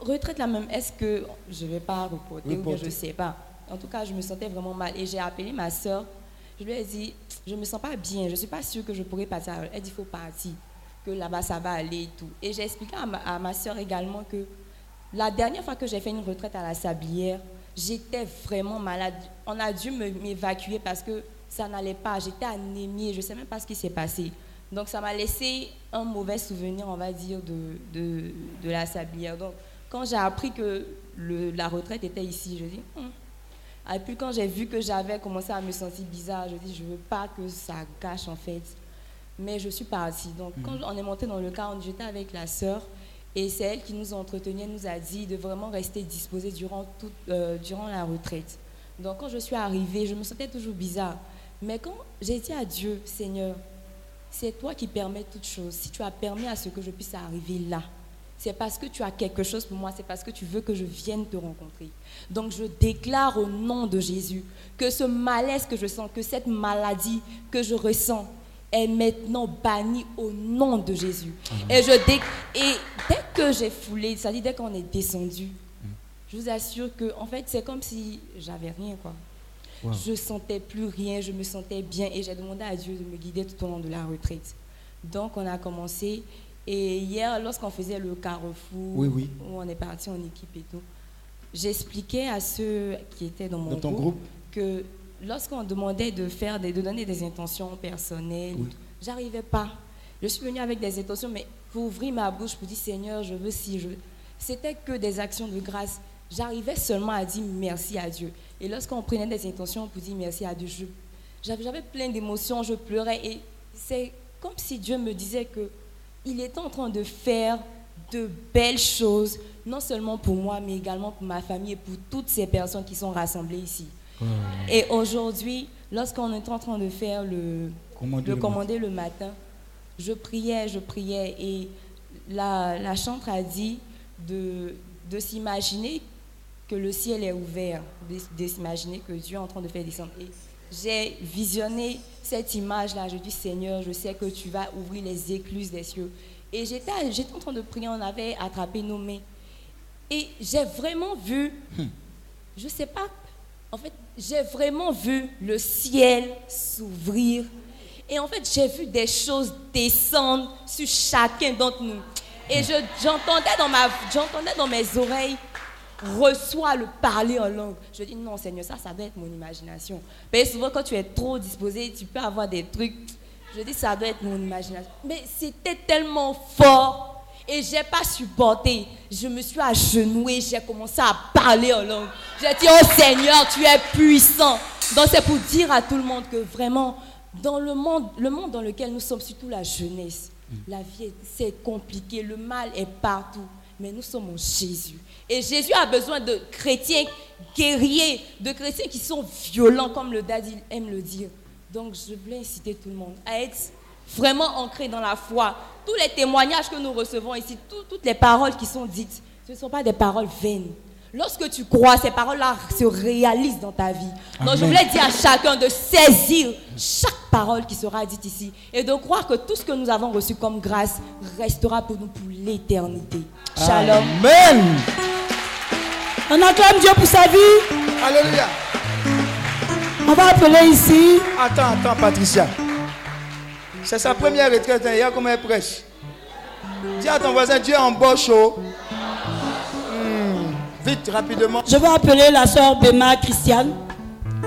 retraite la même, est-ce que je vais pas reporter ou bien Reporter. je sais pas. En tout cas, je me sentais vraiment mal et j'ai appelé ma soeur. Je lui ai dit, je me sens pas bien, je suis pas sûre que je pourrais partir. Elle dit, il faut partir, que là-bas ça va aller et tout. Et j'ai expliqué à ma, à ma soeur également que la dernière fois que j'ai fait une retraite à la Sablière, j'étais vraiment malade. On a dû m'évacuer parce que ça n'allait pas. J'étais anémie, je ne sais même pas ce qui s'est passé. Donc ça m'a laissé un mauvais souvenir, on va dire, de, de, de la Sablière. Donc quand j'ai appris que le- la retraite était ici, je dis, Hum. Et puis quand j'ai vu que j'avais commencé à me sentir bizarre, je dis, je ne veux pas que ça gâche en fait. Mais je suis partie. Donc quand on est monté dans le car, on- j'étais avec la sœur. Et c'est elle qui nous elle nous a dit de vraiment rester disposée durant, toute, euh, durant la retraite. Donc quand je suis arrivée, je me sentais toujours bizarre. Mais quand j'ai dit à Dieu, Seigneur, c'est toi qui permets toutes choses. Si tu as permis à ce que je puisse arriver là, c'est parce que tu as quelque chose pour moi, c'est parce que tu veux que je vienne te rencontrer. Donc je déclare au nom de Jésus que ce malaise que je sens, que cette maladie que je ressens est maintenant bannie au nom de Jésus. Et, je dé- et dès que j'ai foulé, c'est-à-dire dès qu'on est descendu, je je vous assure que, en fait, c'est comme si j'avais rien, quoi. Je sentais plus rien, je me sentais bien et j'ai demandé à Dieu de me guider tout au long de la retraite. Donc, on a commencé. Et hier, lorsqu'on faisait le carrefour, où on est parti en équipe et tout, j'expliquais à ceux qui étaient dans mon groupe, que lorsqu'on demandait de faire de donner des intentions personnelles, j'arrivais pas. Je suis venue avec des intentions, mais pour ouvrir ma bouche pour dire Seigneur, je veux si je. C'était que des actions de grâce. J'arrivais seulement à dire merci à Dieu. Et lorsqu'on prenait des intentions pour dire merci à Dieu, j'avais plein d'émotions, je pleurais. Et c'est comme si Dieu me disait que il était en train de faire de belles choses, non seulement pour moi, mais également pour ma famille et pour toutes ces personnes qui sont rassemblées ici. Et aujourd'hui, lorsqu'on est en train de faire le, commander, le, commander le matin, je priais, je priais, et la, la chantre a dit de, de s'imaginer que le ciel est ouvert, de, s'imaginer que Dieu est en train de faire descendre. Et j'ai visionné cette image-là, je dis Seigneur, je sais que tu vas ouvrir les écluses des cieux. Et j'étais en train de prier, on avait attrapé nos mains. Et j'ai vraiment vu, hmm. je ne sais pas, en fait, j'ai vraiment vu le ciel s'ouvrir. Et en fait, j'ai vu des choses descendre sur chacun d'entre nous. Et j'entendais dans, dans mes oreilles reçois le parler en langue. Je dis non, Seigneur, ça, ça doit être mon imagination. Mais souvent, quand tu es trop disposé, tu peux avoir des trucs. Je dis ça doit être mon imagination. Mais c'était tellement fort. Et j'ai pas supporté. Je me suis agenouée, j'ai commencé à parler en langue. J'ai dit, oh Seigneur, tu es puissant. Donc c'est pour dire à tout le monde que vraiment, dans le monde, le monde dans lequel nous sommes, surtout la jeunesse, la vie, c'est compliqué, le mal est partout. Mais nous sommes en Jésus. Et Jésus a besoin de chrétiens guerriers, de chrétiens qui sont violents, comme le daddy aime le dire. Donc je voulais inciter tout le monde à être vraiment ancré dans la foi. Tous les témoignages que nous recevons ici, toutes les paroles qui sont dites, ce ne sont pas des paroles vaines. Lorsque tu crois, ces paroles-là se réalisent dans ta vie. Donc je voulais dire à chacun de saisir chaque parole qui sera dite ici et de croire que tout ce que nous avons reçu comme grâce restera pour nous pour l'éternité. Shalom. Amen. On acclame Dieu pour sa vie. Alléluia. On va appeler ici. Attends, attends, Patricia. C'est sa première retraite. Hein. Il y a comme elle prêche. Dis à ton voisin, Dieu embauche. Vite, rapidement. Je vais appeler la soeur Bema Christiane.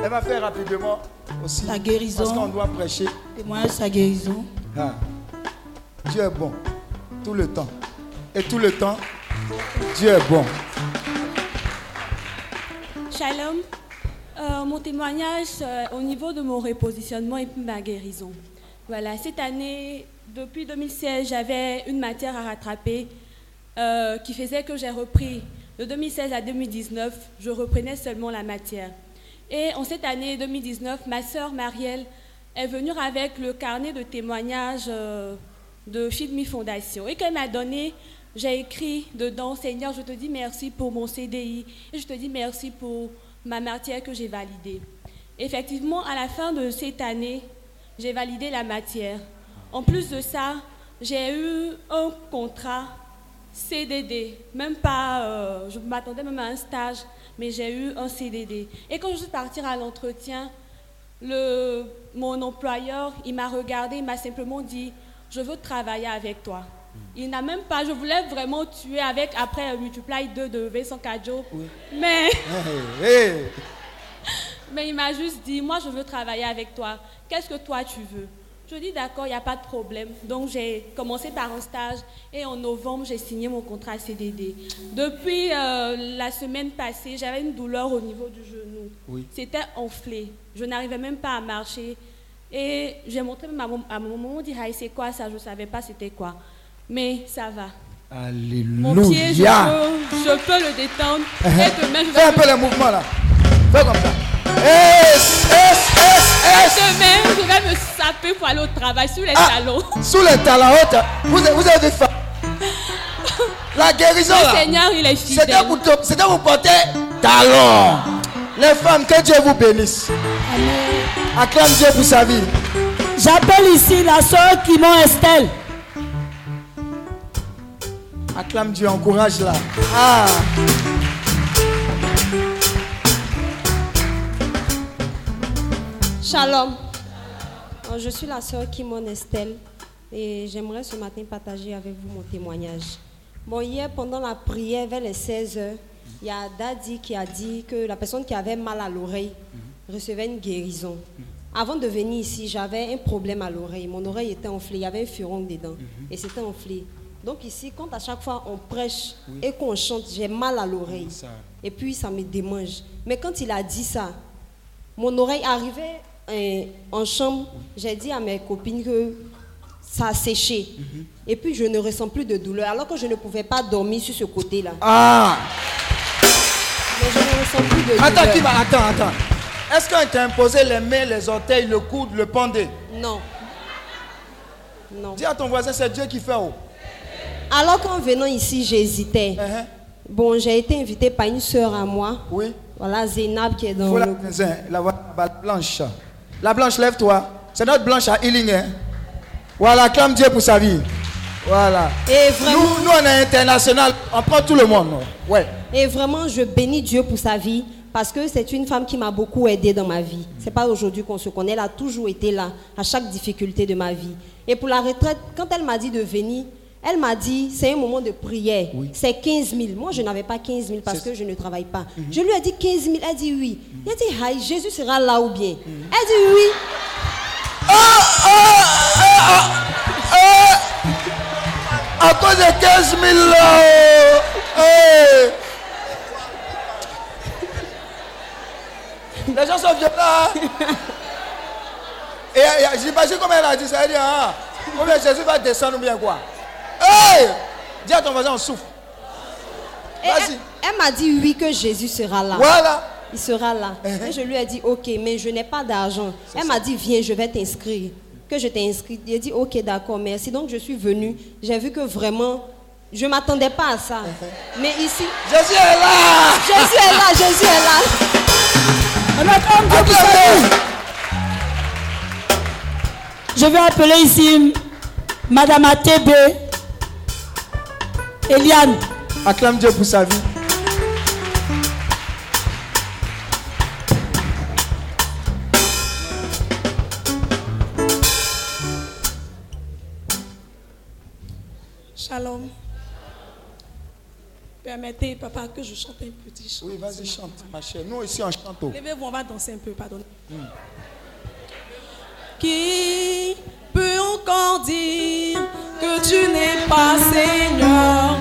Elle va faire rapidement aussi. La guérison. Parce qu'on doit prêcher. Témoin sa guérison. Ah. Dieu est bon. Tout le temps. Et tout le temps, Dieu est bon. Shalom. Euh, mon témoignage euh, au niveau de mon repositionnement et ma guérison. Voilà, cette année, depuis 2016, j'avais une matière à rattraper euh, qui faisait que j'ai repris. De 2016 à 2019, je reprenais seulement la matière. Et en cette année 2019, ma sœur Marielle est venue avec le carnet de témoignages de Feed Fondation et qu'elle m'a donné j'ai écrit dedans, Seigneur, je te dis merci pour mon CDI et je te dis merci pour ma matière que j'ai validée. Effectivement, à la fin de cette année, j'ai validé la matière. En plus de ça, j'ai eu un contrat CDD, même pas, euh, je m'attendais même à un stage, mais j'ai eu un CDD. Et quand je suis partie à l'entretien, mon employeur, il m'a regardé, il m'a simplement dit, je veux travailler avec toi. Il n'a même pas, je voulais vraiment tuer avec, après Multiply 2 de Vincent Kadjo. Mais, mais il m'a juste dit, moi je veux travailler avec toi. Qu'est-ce que toi tu veux? Je dis d'accord, il n'y a pas de problème. Donc j'ai commencé par un stage et en novembre j'ai signé mon contrat CDD. Depuis euh, la semaine passée, j'avais une douleur au niveau du genou. C'était enflé. Je n'arrivais même pas à marcher. Et j'ai montré à mon, à mon maman, on dit, c'est quoi ça? Je ne savais pas c'était quoi mais ça va. Alléluia. Mon pied, je peux, je peux le détendre. Et Fais un peu le mouvement là. Fais comme ça. Demain, je vais me saper pour aller au travail sous les ah, talons. Sous les talons, vous, vous avez des femmes. La guérison le Seigneur, il est fidèle. C'était vous porter talons. Les femmes, que Dieu vous bénisse. Amen. Acclame Dieu pour sa vie. J'appelle ici la soeur Kimon Estelle. Acclame Dieu, encourage-la. Ah. Shalom. Euh, Je suis la sœur Kimon Estelle et j'aimerais ce matin partager avec vous mon témoignage. Bon, hier, pendant la prière, vers les 16 heures, il y a Dadi qui a dit que la personne qui avait mal à l'oreille recevait une guérison. Avant de venir ici, j'avais un problème à l'oreille. Mon oreille était enflée, il y avait un furon dedans et c'était enflé. Donc ici, quand à chaque fois on prêche et qu'on chante, j'ai mal à l'oreille. Et puis ça me démange. Mais quand il a dit ça, mon oreille arrivait en chambre, j'ai dit à mes copines que ça a séché. Et puis je ne ressens plus de douleur, alors que je ne pouvais pas dormir sur ce côté-là. Ah Mais je ne ressens plus de douleur. Attends, qui va Attends, attends. Est-ce qu'on t'a imposé les mains, les orteils, le coude, le pendé? Non. Non. Dis à ton voisin, c'est Dieu qui fait. Oh. Alors qu'en venant ici, j'hésitais. Uh-huh. Bon, j'ai été invitée par une sœur à moi. Oui. Voilà, Zénab qui est dans Voilà, le... voisin, la voix- la blanche. La blanche, lève-toi. C'est notre blanche à Healing. hein. Voilà, acclame Dieu pour sa vie. Voilà. Et vraiment... Nous, nous, on est international. On prend tout le monde. Ouais. Et vraiment, je bénis Dieu pour sa vie parce que c'est une femme qui m'a beaucoup aidée dans ma vie. C'est pas aujourd'hui qu'on se connaît, elle a toujours été là à chaque difficulté de ma vie. Et pour la retraite, quand elle m'a dit de venir, elle m'a dit c'est un moment de prière, c'est 15 000. Moi, je n'avais pas 15 000 parce que je ne travaille pas. Je lui ai dit 15 000, elle dit oui. Elle dit Aïe, Jésus sera là ou bien? Elle dit oui. À cause de 15 000 là. hey. Les gens sont violents. Et, et j'imagine comment elle a dit ça. Elle dit, ah, combien Jésus va descendre ou bien quoi? Hey Dis à ton voisin, on souffle. Et elle, elle m'a dit oui que Jésus sera là. Voilà. Il sera là. Et je lui ai dit ok, mais je n'ai pas d'argent. Elle m'a dit viens, je vais t'inscrire. Que je t'ai inscrit. Il a dit ok, d'accord, merci. Donc je suis venue. J'ai vu que vraiment, je ne m'attendais pas à ça. Mais ici. Jésus est là Jésus est là, Jésus est là. Je vais appeler ici Madame ATB, Eliane. Acclame Dieu pour sa vie. Shalom. Permettez, papa, que je chante un petit chant. Oui, vas-y, chante, ma chère. Nous ici, on chante. Levez-vous, on va danser un peu, pardonnez. Hmm. Qui peut encore dire que tu n'es pas Seigneur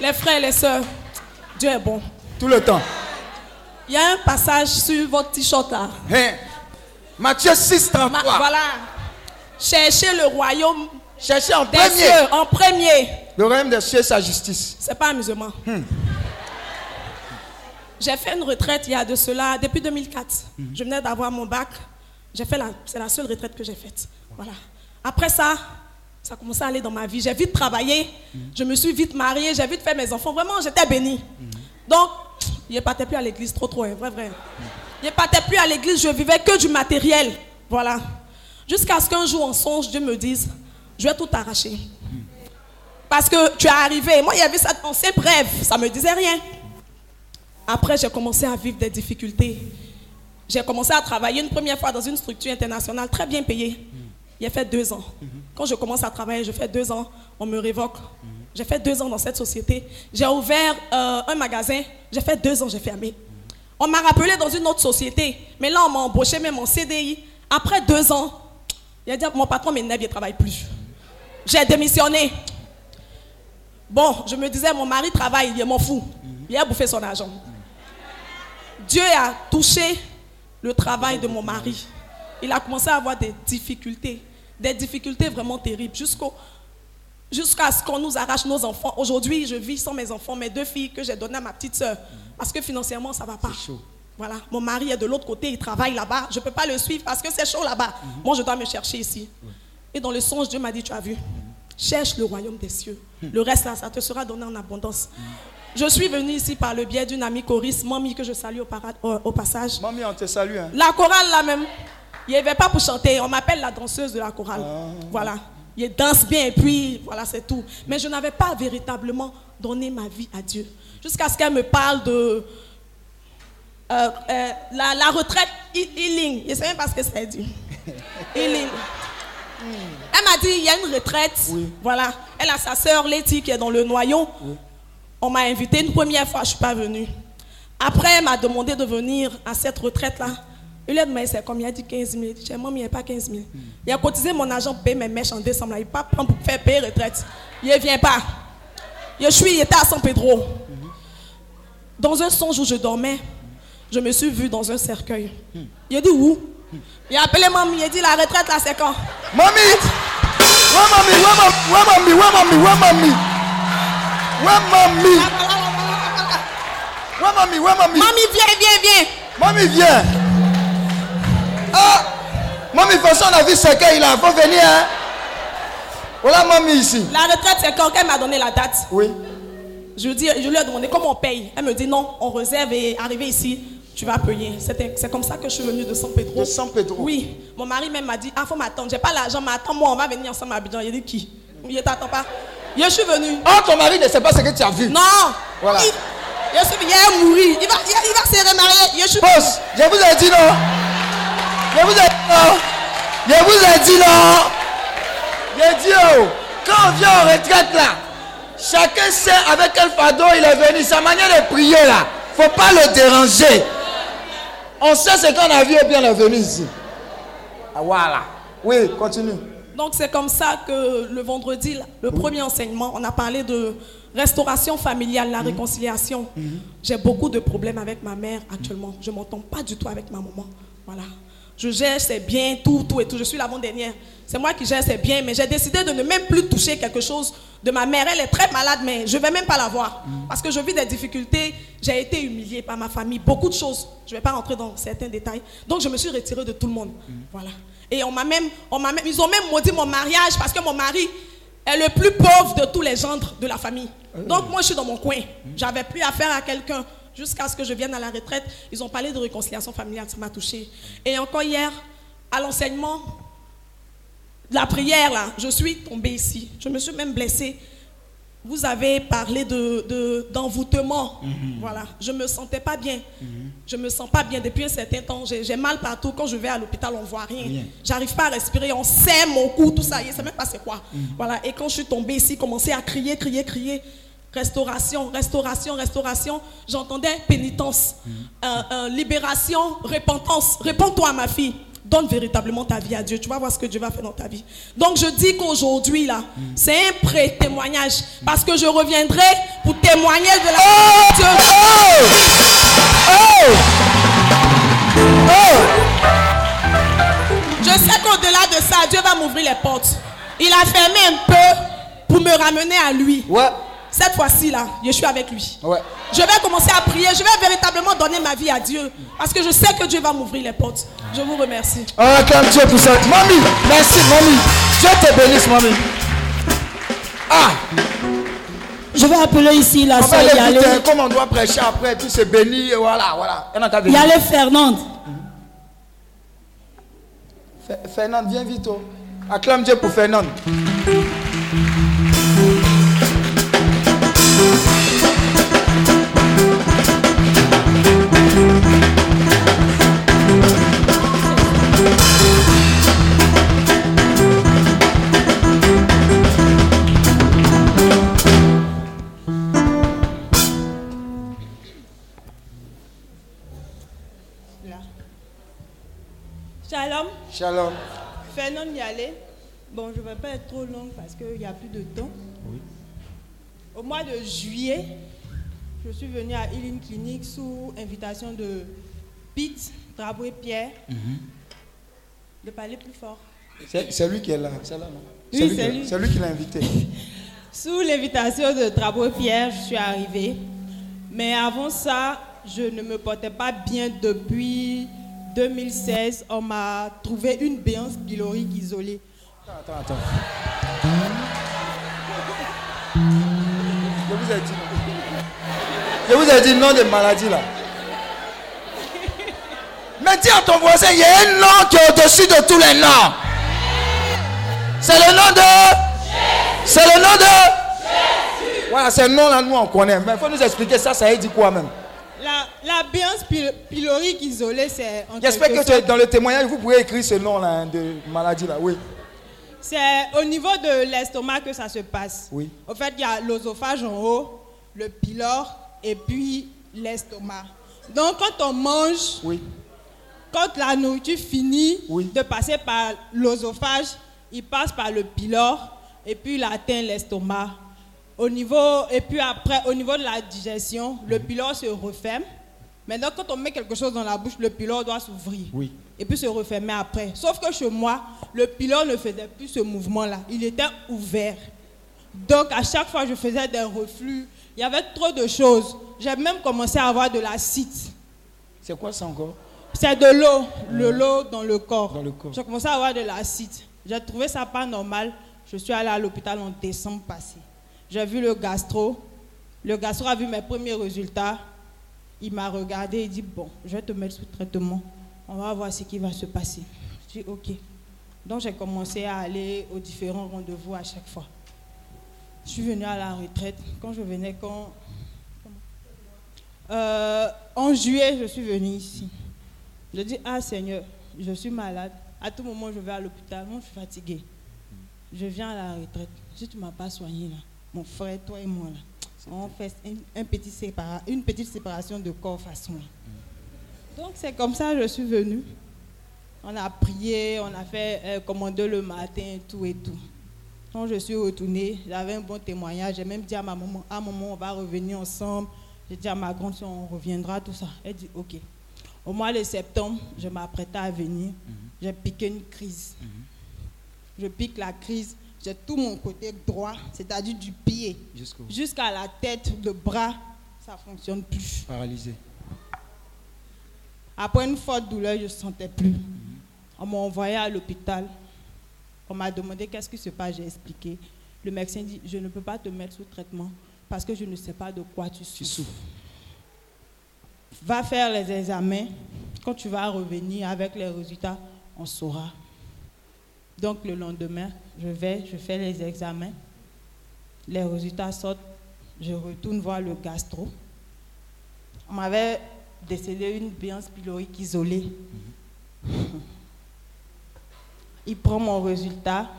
Les frères et les sœurs, Dieu est bon. Tout le temps. Il y a un passage sur votre t-shirt là. Hein? Matthieu 6, 33. Ma- voilà. Cherchez le royaume Cherchez en des premier. cieux en premier. Le royaume des cieux, sa justice. C'est pas amusement. J'ai fait une retraite il y a de cela, depuis 2004. Je venais d'avoir mon bac. J'ai fait la, c'est la seule retraite que j'ai faite. Voilà. Après ça, ça a commencé à aller dans ma vie. J'ai vite travaillé. Je me suis vite mariée. J'ai vite fait mes enfants. Vraiment, j'étais bénie. Donc, je ne partais plus à l'église trop, trop, hein, vrai, vrai. Je ne partais plus à l'église. Je vivais que du matériel. Voilà. Jusqu'à ce qu'un jour, en songe, Dieu me dise, je vais tout arracher. Parce que tu es arrivé. Moi, il y avait dans ses rêves. Ça ne me disait rien. Après, j'ai commencé à vivre des difficultés. J'ai commencé à travailler une première fois dans une structure internationale très bien payée. Il a fait deux ans. Quand je commence à travailler, je fais deux ans, on me révoque. J'ai fait deux ans dans cette société. J'ai ouvert euh, un magasin. J'ai fait deux ans, j'ai fermé. On m'a rappelé dans une autre société. Mais là, on m'a embauché même en CDI. Après deux ans, il a dit mon patron m'énerve, il ne travaille plus. J'ai démissionné. Bon, je me disais, mon mari travaille, il m'en fout. Il a bouffé son argent. Dieu a touché le travail de mon mari. Il a commencé à avoir des difficultés, des difficultés vraiment terribles, jusqu'au jusqu'à ce qu'on nous arrache nos enfants. Aujourd'hui, je vis sans mes enfants, mes deux filles que j'ai données à ma petite soeur, parce que financièrement, ça ne va pas. Voilà, mon mari est de l'autre côté, il travaille là-bas. Je ne peux pas le suivre parce que c'est chaud là-bas. Moi, je dois me chercher ici. Et dans le songe, Dieu m'a dit, tu as vu, cherche le royaume des cieux. Le reste, là, ça te sera donné en abondance. Je suis venue ici par le biais d'une amie choriste, Mamie, que je salue au, para- au- au passage. Mamie, on te salue. Hein. La chorale là même, il n'y avait pas pour chanter. On m'appelle la danseuse de la chorale. Voilà. Il danse bien et puis voilà, c'est tout. Mais je n'avais pas véritablement donné ma vie à Dieu. Jusqu'à ce qu'elle me parle de euh, euh, la, la retraite he- healing. Je ne sais même pas ce que ça dire. healing. Elle m'a dit, il y a une retraite. Voilà. Elle a sa sœur Letty qui est dans le noyau. On m'a invité une première fois, je ne suis pas venue. Après, elle m'a demandé de venir à cette retraite-là. Il a demandé c'est combien Il a dit 15 000. J'ai dit, maman, il n'y a pas 15 000. Il a cotisé mon argent pour mes mèches en décembre. là. Il pas pour faire payer retraite. Il ne vient pas. Je suis, il était à San Pedro. Dans un songe où je dormais, je me suis vue dans un cercueil. Il a dit où? Il a appelé mamie. Il a dit la retraite là, c'est quand? Mamie Ouais, mamie, ouais, mamie, ouais, mamie, ouais, mamie, ouais, mamie. Ouais, mamie. Ouais, mamie, ouais, mamie. Mamie, viens, viens, viens. Mamie, viens. Ah Mamie, de toute façon, on a vu cercueil là. Faut venir, hein. Voilà, mamie ici. La retraite, c'est quand Elle m'a donné la date. Oui. Je, dis, je lui ai demandé comment on paye. Elle me dit non, on réserve et arrivé ici, tu vas payer. C'est comme ça que je suis venue de San Pedro. De San Pedro. Oui. Mon mari même m'a dit, ah, faut m'attendre. J'ai pas l'argent, mais attends-moi, on va venir ensemble à Abidjan. Il a dit qui? Il t'attend pas. Je suis venue. Oh, ton mari ne sait pas ce que tu as vu. Non. Voilà. Il, je suis, il va mourir. Il va, il, il va se remarier. Je suis. Boss, je vous ai dit non. Je vous ai dit non. Je vous ai dit non. J'ai dit oh, quand on vient en retraite là, chacun sait avec quel fardeau il est venu, sa manière de prier là. Faut pas le déranger. On sait ce qu'on a vu et puis on est venu ici. Ah, voilà. Oui, continue. Donc c'est comme ça que le vendredi, le premier enseignement, on a parlé de restauration familiale, la réconciliation. J'ai beaucoup de problèmes avec ma mère actuellement. Je ne m'entends pas du tout avec ma maman. Voilà. Je gère ses biens, tout, tout et tout. Je suis l'avant-dernière. C'est moi qui gère ses biens, mais j'ai décidé de ne même plus toucher quelque chose de ma mère. Elle est très malade, mais je ne vais même pas la voir. Parce que je vis des difficultés. J'ai été humiliée par ma famille. Beaucoup de choses. Je ne vais pas rentrer dans certains détails. Donc je me suis retirée de tout le monde. Voilà. Et on m'a même, on m'a même, ils ont même maudit mon mariage parce que mon mari est le plus pauvre de tous les gendres de la famille. Donc moi je suis dans mon coin. J'avais plus affaire à quelqu'un jusqu'à ce que je vienne à la retraite. Ils ont parlé de réconciliation familiale, ça m'a touché. Et encore hier, à l'enseignement, la prière là, je suis tombée ici. Je me suis même blessée. Vous avez parlé de, de- d'envoûtement. Voilà. Je me sentais pas bien. Je me sens pas bien depuis un certain temps. J'ai, mal partout. Quand je vais à l'hôpital, on voit rien. Rien. J'arrive pas à respirer. On serre mon cou, tout ça. Je sais même pas c'est quoi. Voilà. Et quand je suis tombée ici, commencer à crier, crier, crier. Restauration, restauration, restauration. J'entendais pénitence, euh, euh, libération, repentance. Réponds-toi, ma fille. Donne véritablement ta vie à Dieu. Tu vas voir ce que Dieu va faire dans ta vie. Donc je dis qu'aujourd'hui, là, c'est un pré-témoignage. Parce que je reviendrai pour témoigner de la Oh! Dieu. Je sais qu'au-delà de ça, Dieu va m'ouvrir les portes. Il a fermé un peu pour me ramener à lui. Ouais. Cette fois-ci, là, je suis avec lui. Ouais. Je vais commencer à prier. Je vais véritablement donner ma vie à Dieu. Parce que je sais que Dieu va m'ouvrir les portes. Je vous remercie. On acclame Dieu pour ça. Mamie, merci, mamie. Dieu te bénisse, mamie. Ah, Je vais appeler ici la soeur Yale. comme on doit prêcher après, puis se bénir, et voilà, voilà. Yale Fernande. Fe- Fernande, viens vite. oh. Acclame Dieu pour Fernande. Shalom. Fernand Yalé. Bon, je ne vais pas être trop longue parce qu'il n'y a plus de temps. Au mois de juillet, Je suis venue à Healing Clinic sous invitation de Pete Traboué Pierre. Mhm. De parler plus fort. C'est lui qui est là. C'est là, non? Oui, C'est lui, c'est qui- lui. qui l'a invité. Sous l'invitation de Traboué Pierre, je suis arrivée. Mais avant ça, je ne me portais pas bien depuis 2016. On m'a trouvé une béance pylorique isolée. Attends, attends. Je vous ai dit. Je vous de maladie là. Mais dis à ton voisin, il y a un nom qui est au-dessus de tous les noms. C'est le nom de. C'est le nom de. Voilà, c'est le nom là, nous on connaît. Mais il faut nous expliquer ça, ça veut dire quoi même? La, la béance pyl- pylorique isolée, c'est en J'espère quelque que tu es- sorte- dans le témoignage, vous pourrez écrire ce nom là hein, de maladie là. Oui. C'est au niveau de l'estomac que ça se passe. Oui. En fait, il y a l'osophage en haut, le pylore et puis l'estomac. Donc, quand on mange, quand la nourriture finit de passer par l'osophage, il passe par le pylore et puis il atteint l'estomac. Au niveau, et puis après, au niveau de la digestion, le pylore se referme. Maintenant, quand on met quelque chose dans la bouche, le pylore doit s'ouvrir Oui. et puis se refermer après. Sauf que chez moi, le pylore ne faisait plus ce mouvement-là. Il était ouvert. Donc, à chaque fois, je faisais des reflux. Il y avait trop de choses. J'ai même commencé à avoir de l'acide. C'est quoi ça encore? C'est de l'eau, le l'eau dans le corps. Dans le corps. J'ai commencé à avoir de l'acide. J'ai trouvé ça pas normal. Je suis allée à l'hôpital en décembre passé. J'ai vu le gastro. Le gastro a vu mes premiers résultats. Il m'a regardé et dit Bon, je vais te mettre sous traitement. On va voir ce qui va se passer. Je dis Ok. Donc j'ai commencé à aller aux différents rendez-vous à chaque fois. Je suis venue à la retraite. Quand je venais, quand. Euh, en juillet, je suis venue ici. Je dis Ah Seigneur, je suis malade. À tout moment, je vais à l'hôpital. Moi, je suis fatiguée. Je viens à la retraite. Si tu ne m'as pas soigné, là, mon frère, toi et moi, là, on fait un- un petit sépara- une petite séparation de corps façon. Donc, c'est comme ça que je suis venue. On a prié, on a fait euh, commander le matin, tout et tout. Quand je suis retournée, j'avais un bon témoignage. J'ai même dit à ma maman, à maman, on va revenir ensemble. J'ai dit à ma grande soeur, on reviendra, tout ça. Elle dit, ok. Au mois de septembre, je m'apprêtais à venir. J'ai piqué une crise. Je pique la crise. J'ai tout mon côté droit, c'est-à-dire du pied jusqu'à la tête, le bras, ça ne fonctionne plus. paralysé. Après une forte douleur, je ne sentais plus. On m'a envoyé à l'hôpital. On m'a demandé qu'est-ce qui se passe. J'ai expliqué. Le médecin dit Je ne peux pas te mettre sous traitement parce que je ne sais pas de quoi tu souffres. Va faire les examens. Quand tu vas revenir avec les résultats, on saura. Donc le lendemain, je vais, je fais les examens. Les résultats sortent. Je retourne voir le gastro. On m'avait décédé une béance pylorique isolée. Il prend mon résultat.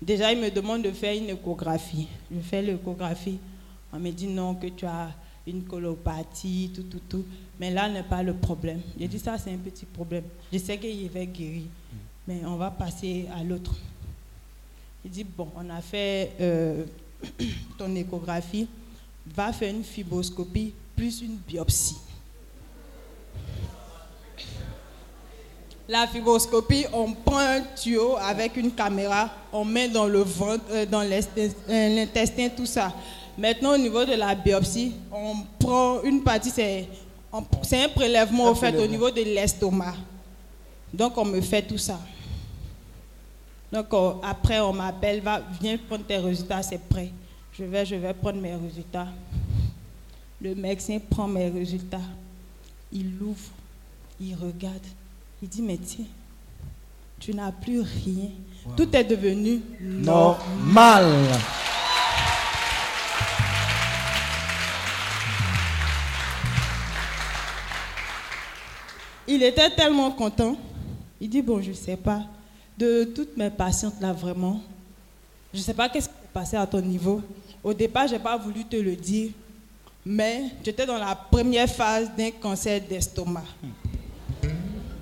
Déjà, il me demande de faire une échographie. Je fais l'échographie. On me dit non, que tu as une colopathie, tout, tout, tout. Mais là n'est pas le problème. J'ai dit ça, c'est un petit problème. Je sais qu'il va guérir. Mais on va passer à l'autre. Il dit, bon, on a fait euh, ton échographie, va faire une fibroscopie plus une biopsie. La fibroscopie, on prend un tuyau avec une caméra, on met dans le ventre, euh, dans euh, l'intestin, tout ça. Maintenant, au niveau de la biopsie, on prend une partie, c'est un prélèvement au fait au niveau de l'estomac. Donc, on me fait tout ça. Donc, euh, après, on m'appelle, va, viens prendre tes résultats, c'est prêt. Je vais, je vais prendre mes résultats. Le médecin prend mes résultats. Il l'ouvre, il regarde. Il dit, mais tiens, tu n'as plus rien. Tout est devenu normal. Normal. Il était tellement content. Il dit, bon, je ne sais pas, de toutes mes patientes là, vraiment, je ne sais pas qu'est-ce qui s'est passé à ton niveau. Au départ, je n'ai pas voulu te le dire, mais j'étais dans la première phase d'un cancer d'estomac.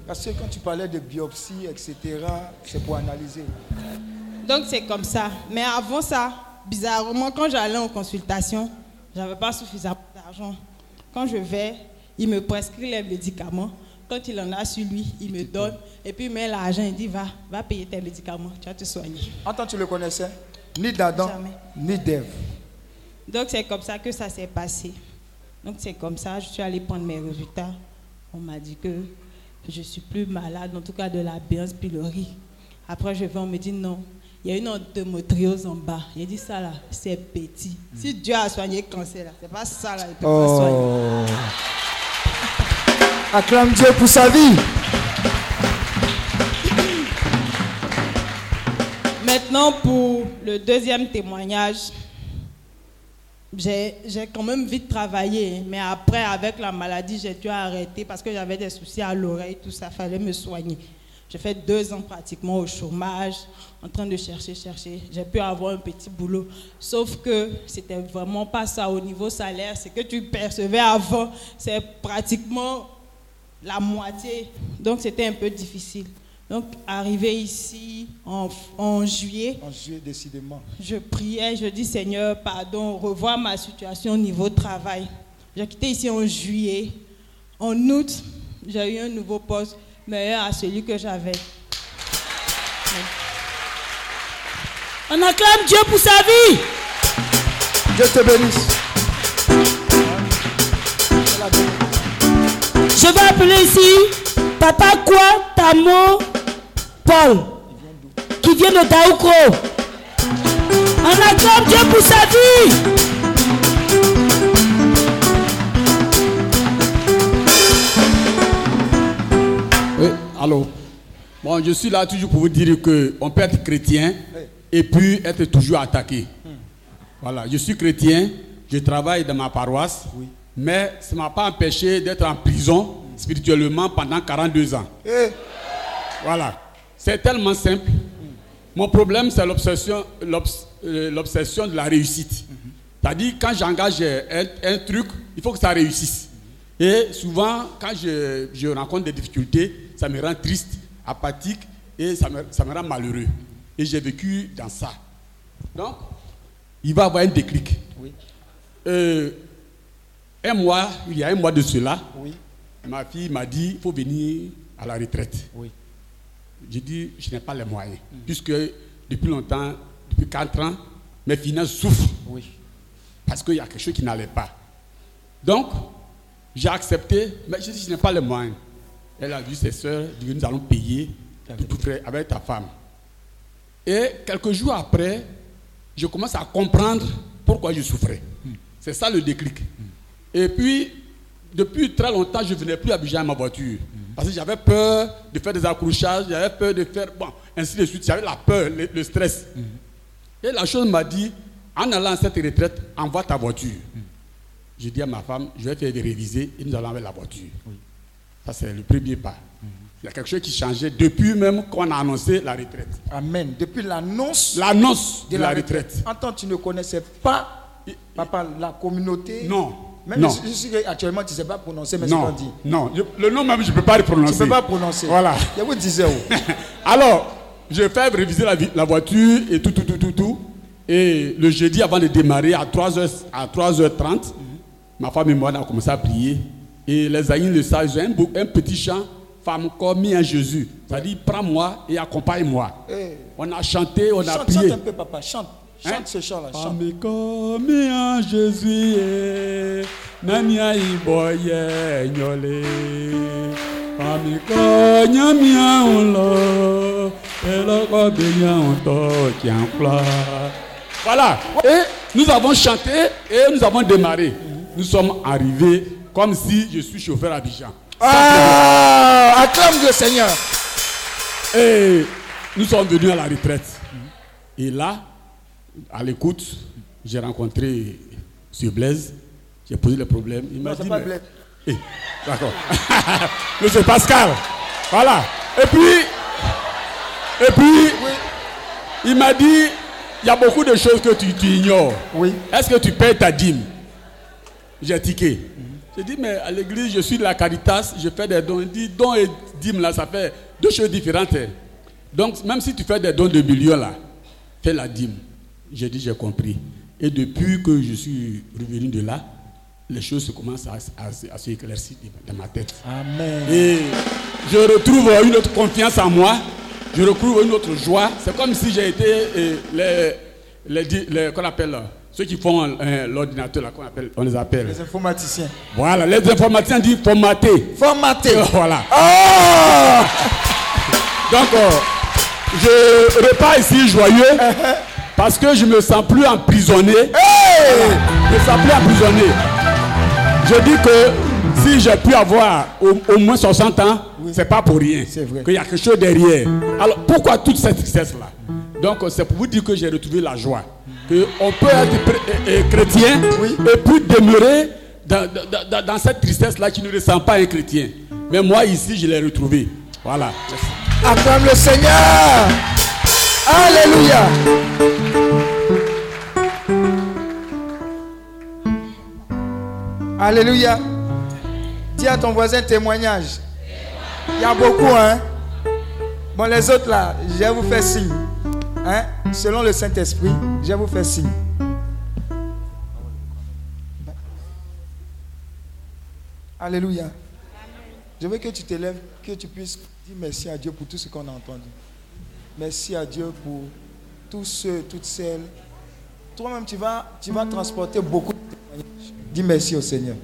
Parce que quand tu parlais de biopsie, etc., c'est pour analyser. Donc c'est comme ça. Mais avant ça, bizarrement, quand j'allais en consultation, J'avais pas suffisamment d'argent. Quand je vais, il me prescrit les médicaments. Quand il en a sur lui, il me donne. Et puis il met l'argent, il dit va, va payer tes médicaments, tu vas te soigner. Attends, tu le connaissais? Ni d'Adam, ni d'Ève. Donc c'est comme ça que ça s'est passé. Donc c'est comme ça, je suis allée prendre mes résultats. On m'a dit que je suis plus malade, en tout cas de la Béance pylori. Après je vais, on me dit non, il y a une endométriose en bas. Il dit ça là, c'est petit. Si Dieu a soigné le cancer là, c'est pas ça là, il peut pas soigner. Acclame Dieu pour sa vie. Maintenant, pour le deuxième témoignage, j'ai j'ai quand même vite travaillé, mais après, avec la maladie, j'ai dû arrêter parce que j'avais des soucis à l'oreille, tout ça, fallait me soigner. J'ai fait deux ans pratiquement au chômage, en train de chercher, chercher. J'ai pu avoir un petit boulot. Sauf que c'était vraiment pas ça au niveau salaire. Ce que tu percevais avant, c'est pratiquement la moitié. Donc c'était un peu difficile. Donc arrivé ici en, en juillet, En juillet, décidément. je priais, je dis Seigneur, pardon, revois ma situation au niveau travail. J'ai quitté ici en juillet. En août, j'ai eu un nouveau poste meilleur à celui que j'avais. On acclame Dieu pour sa vie. Dieu te bénisse. Je vais appeler ici Papa Quoi Tamo Paul, qui vient de Daoukro. On acclame Dieu pour sa vie. Oui, allô. Bon, je suis là toujours pour vous dire qu'on peut être chrétien et puis être toujours attaqué. Voilà, je suis chrétien, je travaille dans ma paroisse, mais ça ne m'a pas empêché d'être en prison spirituellement pendant 42 ans. Eh, Voilà, c'est tellement simple. Mon problème, c'est l'obsession, l'obs- euh, l'obsession de la réussite. C'est-à-dire, quand j'engage un, un truc, il faut que ça réussisse. Et souvent, quand je, je rencontre des difficultés, ça me rend triste, apathique et ça me, ça me rend malheureux. Et j'ai vécu dans ça. Donc, il va y avoir un déclic. Euh, un mois, il y a un mois de cela, ma fille m'a dit il faut venir à la retraite. J'ai dit je n'ai pas les moyens. Puisque depuis longtemps, depuis 4 ans, mes finances souffrent. Parce qu'il y a quelque chose qui n'allait pas. Donc, j'ai accepté, mais j'ai dit je n'ai pas les moyens. Elle a vu ses soeurs, dit nous allons payer tout avec ta femme. Et quelques jours après, je commence à comprendre pourquoi je souffrais. C'est ça le déclic. Et puis, depuis très longtemps, je ne venais plus à Abidjan à ma voiture. Parce que j'avais peur de faire des accrochages, j'avais peur de faire. Bon, ainsi de suite. J'avais la peur, le, le stress. Et la chose m'a dit en allant à cette retraite, envoie ta voiture. J'ai dit à ma femme, je vais faire des réviser et nous allons avec la voiture. Ça, c'est le premier pas. Il y a quelque chose qui changeait depuis même qu'on a annoncé la retraite. Amen. Depuis l'annonce L'annonce de la retraite. En tu ne connaissais pas, papa, la communauté? Non. Même non. si- si actuellement tu ne sais pas prononcer, mais c'est Non, qu'on dit. non. Je- le nom même, je ne peux pas le prononcer. Tu ne peux pas prononcer. Voilà. Je vous disais où Alors, je fais réviser la, voiture et tout, tout, tout, tout, tout. Et le jeudi, avant de démarrer, à 3h, à 3h30, ma femme et moi, on a commencé à prier. Et les aïeux le savent, j'ai un, un petit chant, Femme comme mis en Jésus. C'est-à-dire, prends-moi et accompagne-moi. Eh. On a chanté, on a prié. chante un peu, papa. Chante. Chante Hein? ce chant-là. En Jésus, nania iboye nyole. Nyamia eloko benya. Voilà. Et nous avons chanté et nous avons démarré. Nous sommes arrivés comme si je suis chauffeur à Bijan. Ah, acclame Dieu Seigneur. Et nous sommes venus à la retraite. Et là, à l'écoute, j'ai rencontré M. Blaise. J'ai posé le problème. Il m'a dit. pas mais- Blaise. Eh, D'accord. Monsieur Pascal. Voilà. Et puis, et puis, il m'a dit, il y a beaucoup de choses que tu, tu ignores. Oui. Est-ce que tu payes ta dîme? J'ai tiqué. J'ai dit, mais à l'église, je suis de la Caritas, je fais des dons. Il dit, dons et dîmes, là, ça fait deux choses différentes. hein. Donc, même si tu fais des dons de millions, là, fais la dîme. J'ai dit, j'ai compris. Et depuis que je suis revenu de là, les choses commencent à, à, à se éclaircir dans ma tête. Amen. Et je retrouve une autre confiance en moi, je retrouve une autre joie. C'est comme si j'ai été euh, les, les, qu'on appelle ceux qui font euh, l'ordinateur, qu'on appelle, on les appelle. Les informaticiens. Voilà, les informaticiens disent formaté. Formaté. voilà. Oh Donc, euh, je repars ici joyeux parce que je me sens plus emprisonné. Je me sens plus emprisonné. Je dis que si j'ai pu avoir au, au moins 60 ans, c'est pas pour rien. Qu'il y a quelque chose derrière. Alors pourquoi toute cette tristesse-là Donc c'est pour vous dire que j'ai retrouvé la joie. Qu'on peut être euh, euh, chrétien et puis demeurer dans, dans- dans- dans cette tristesse-là qui ne ressent pas un chrétien. Mais moi ici, je l'ai retrouvé. Voilà. Acclame le Seigneur. Alléluia. Alléluia. Dis à ton voisin témoignage. Il y a beaucoup, hein. Bon, les autres là, je vais vous faire signe. Hein? Selon le Saint-Esprit, je vais vous faire signe. Alléluia. Je veux que tu te lèves, que tu puisses dire merci à Dieu pour tout ce qu'on a entendu. Merci à Dieu pour tous ceux, toutes celles. Toi-même, tu vas, tu vas transporter beaucoup de témoignages. Dis merci au Seigneur.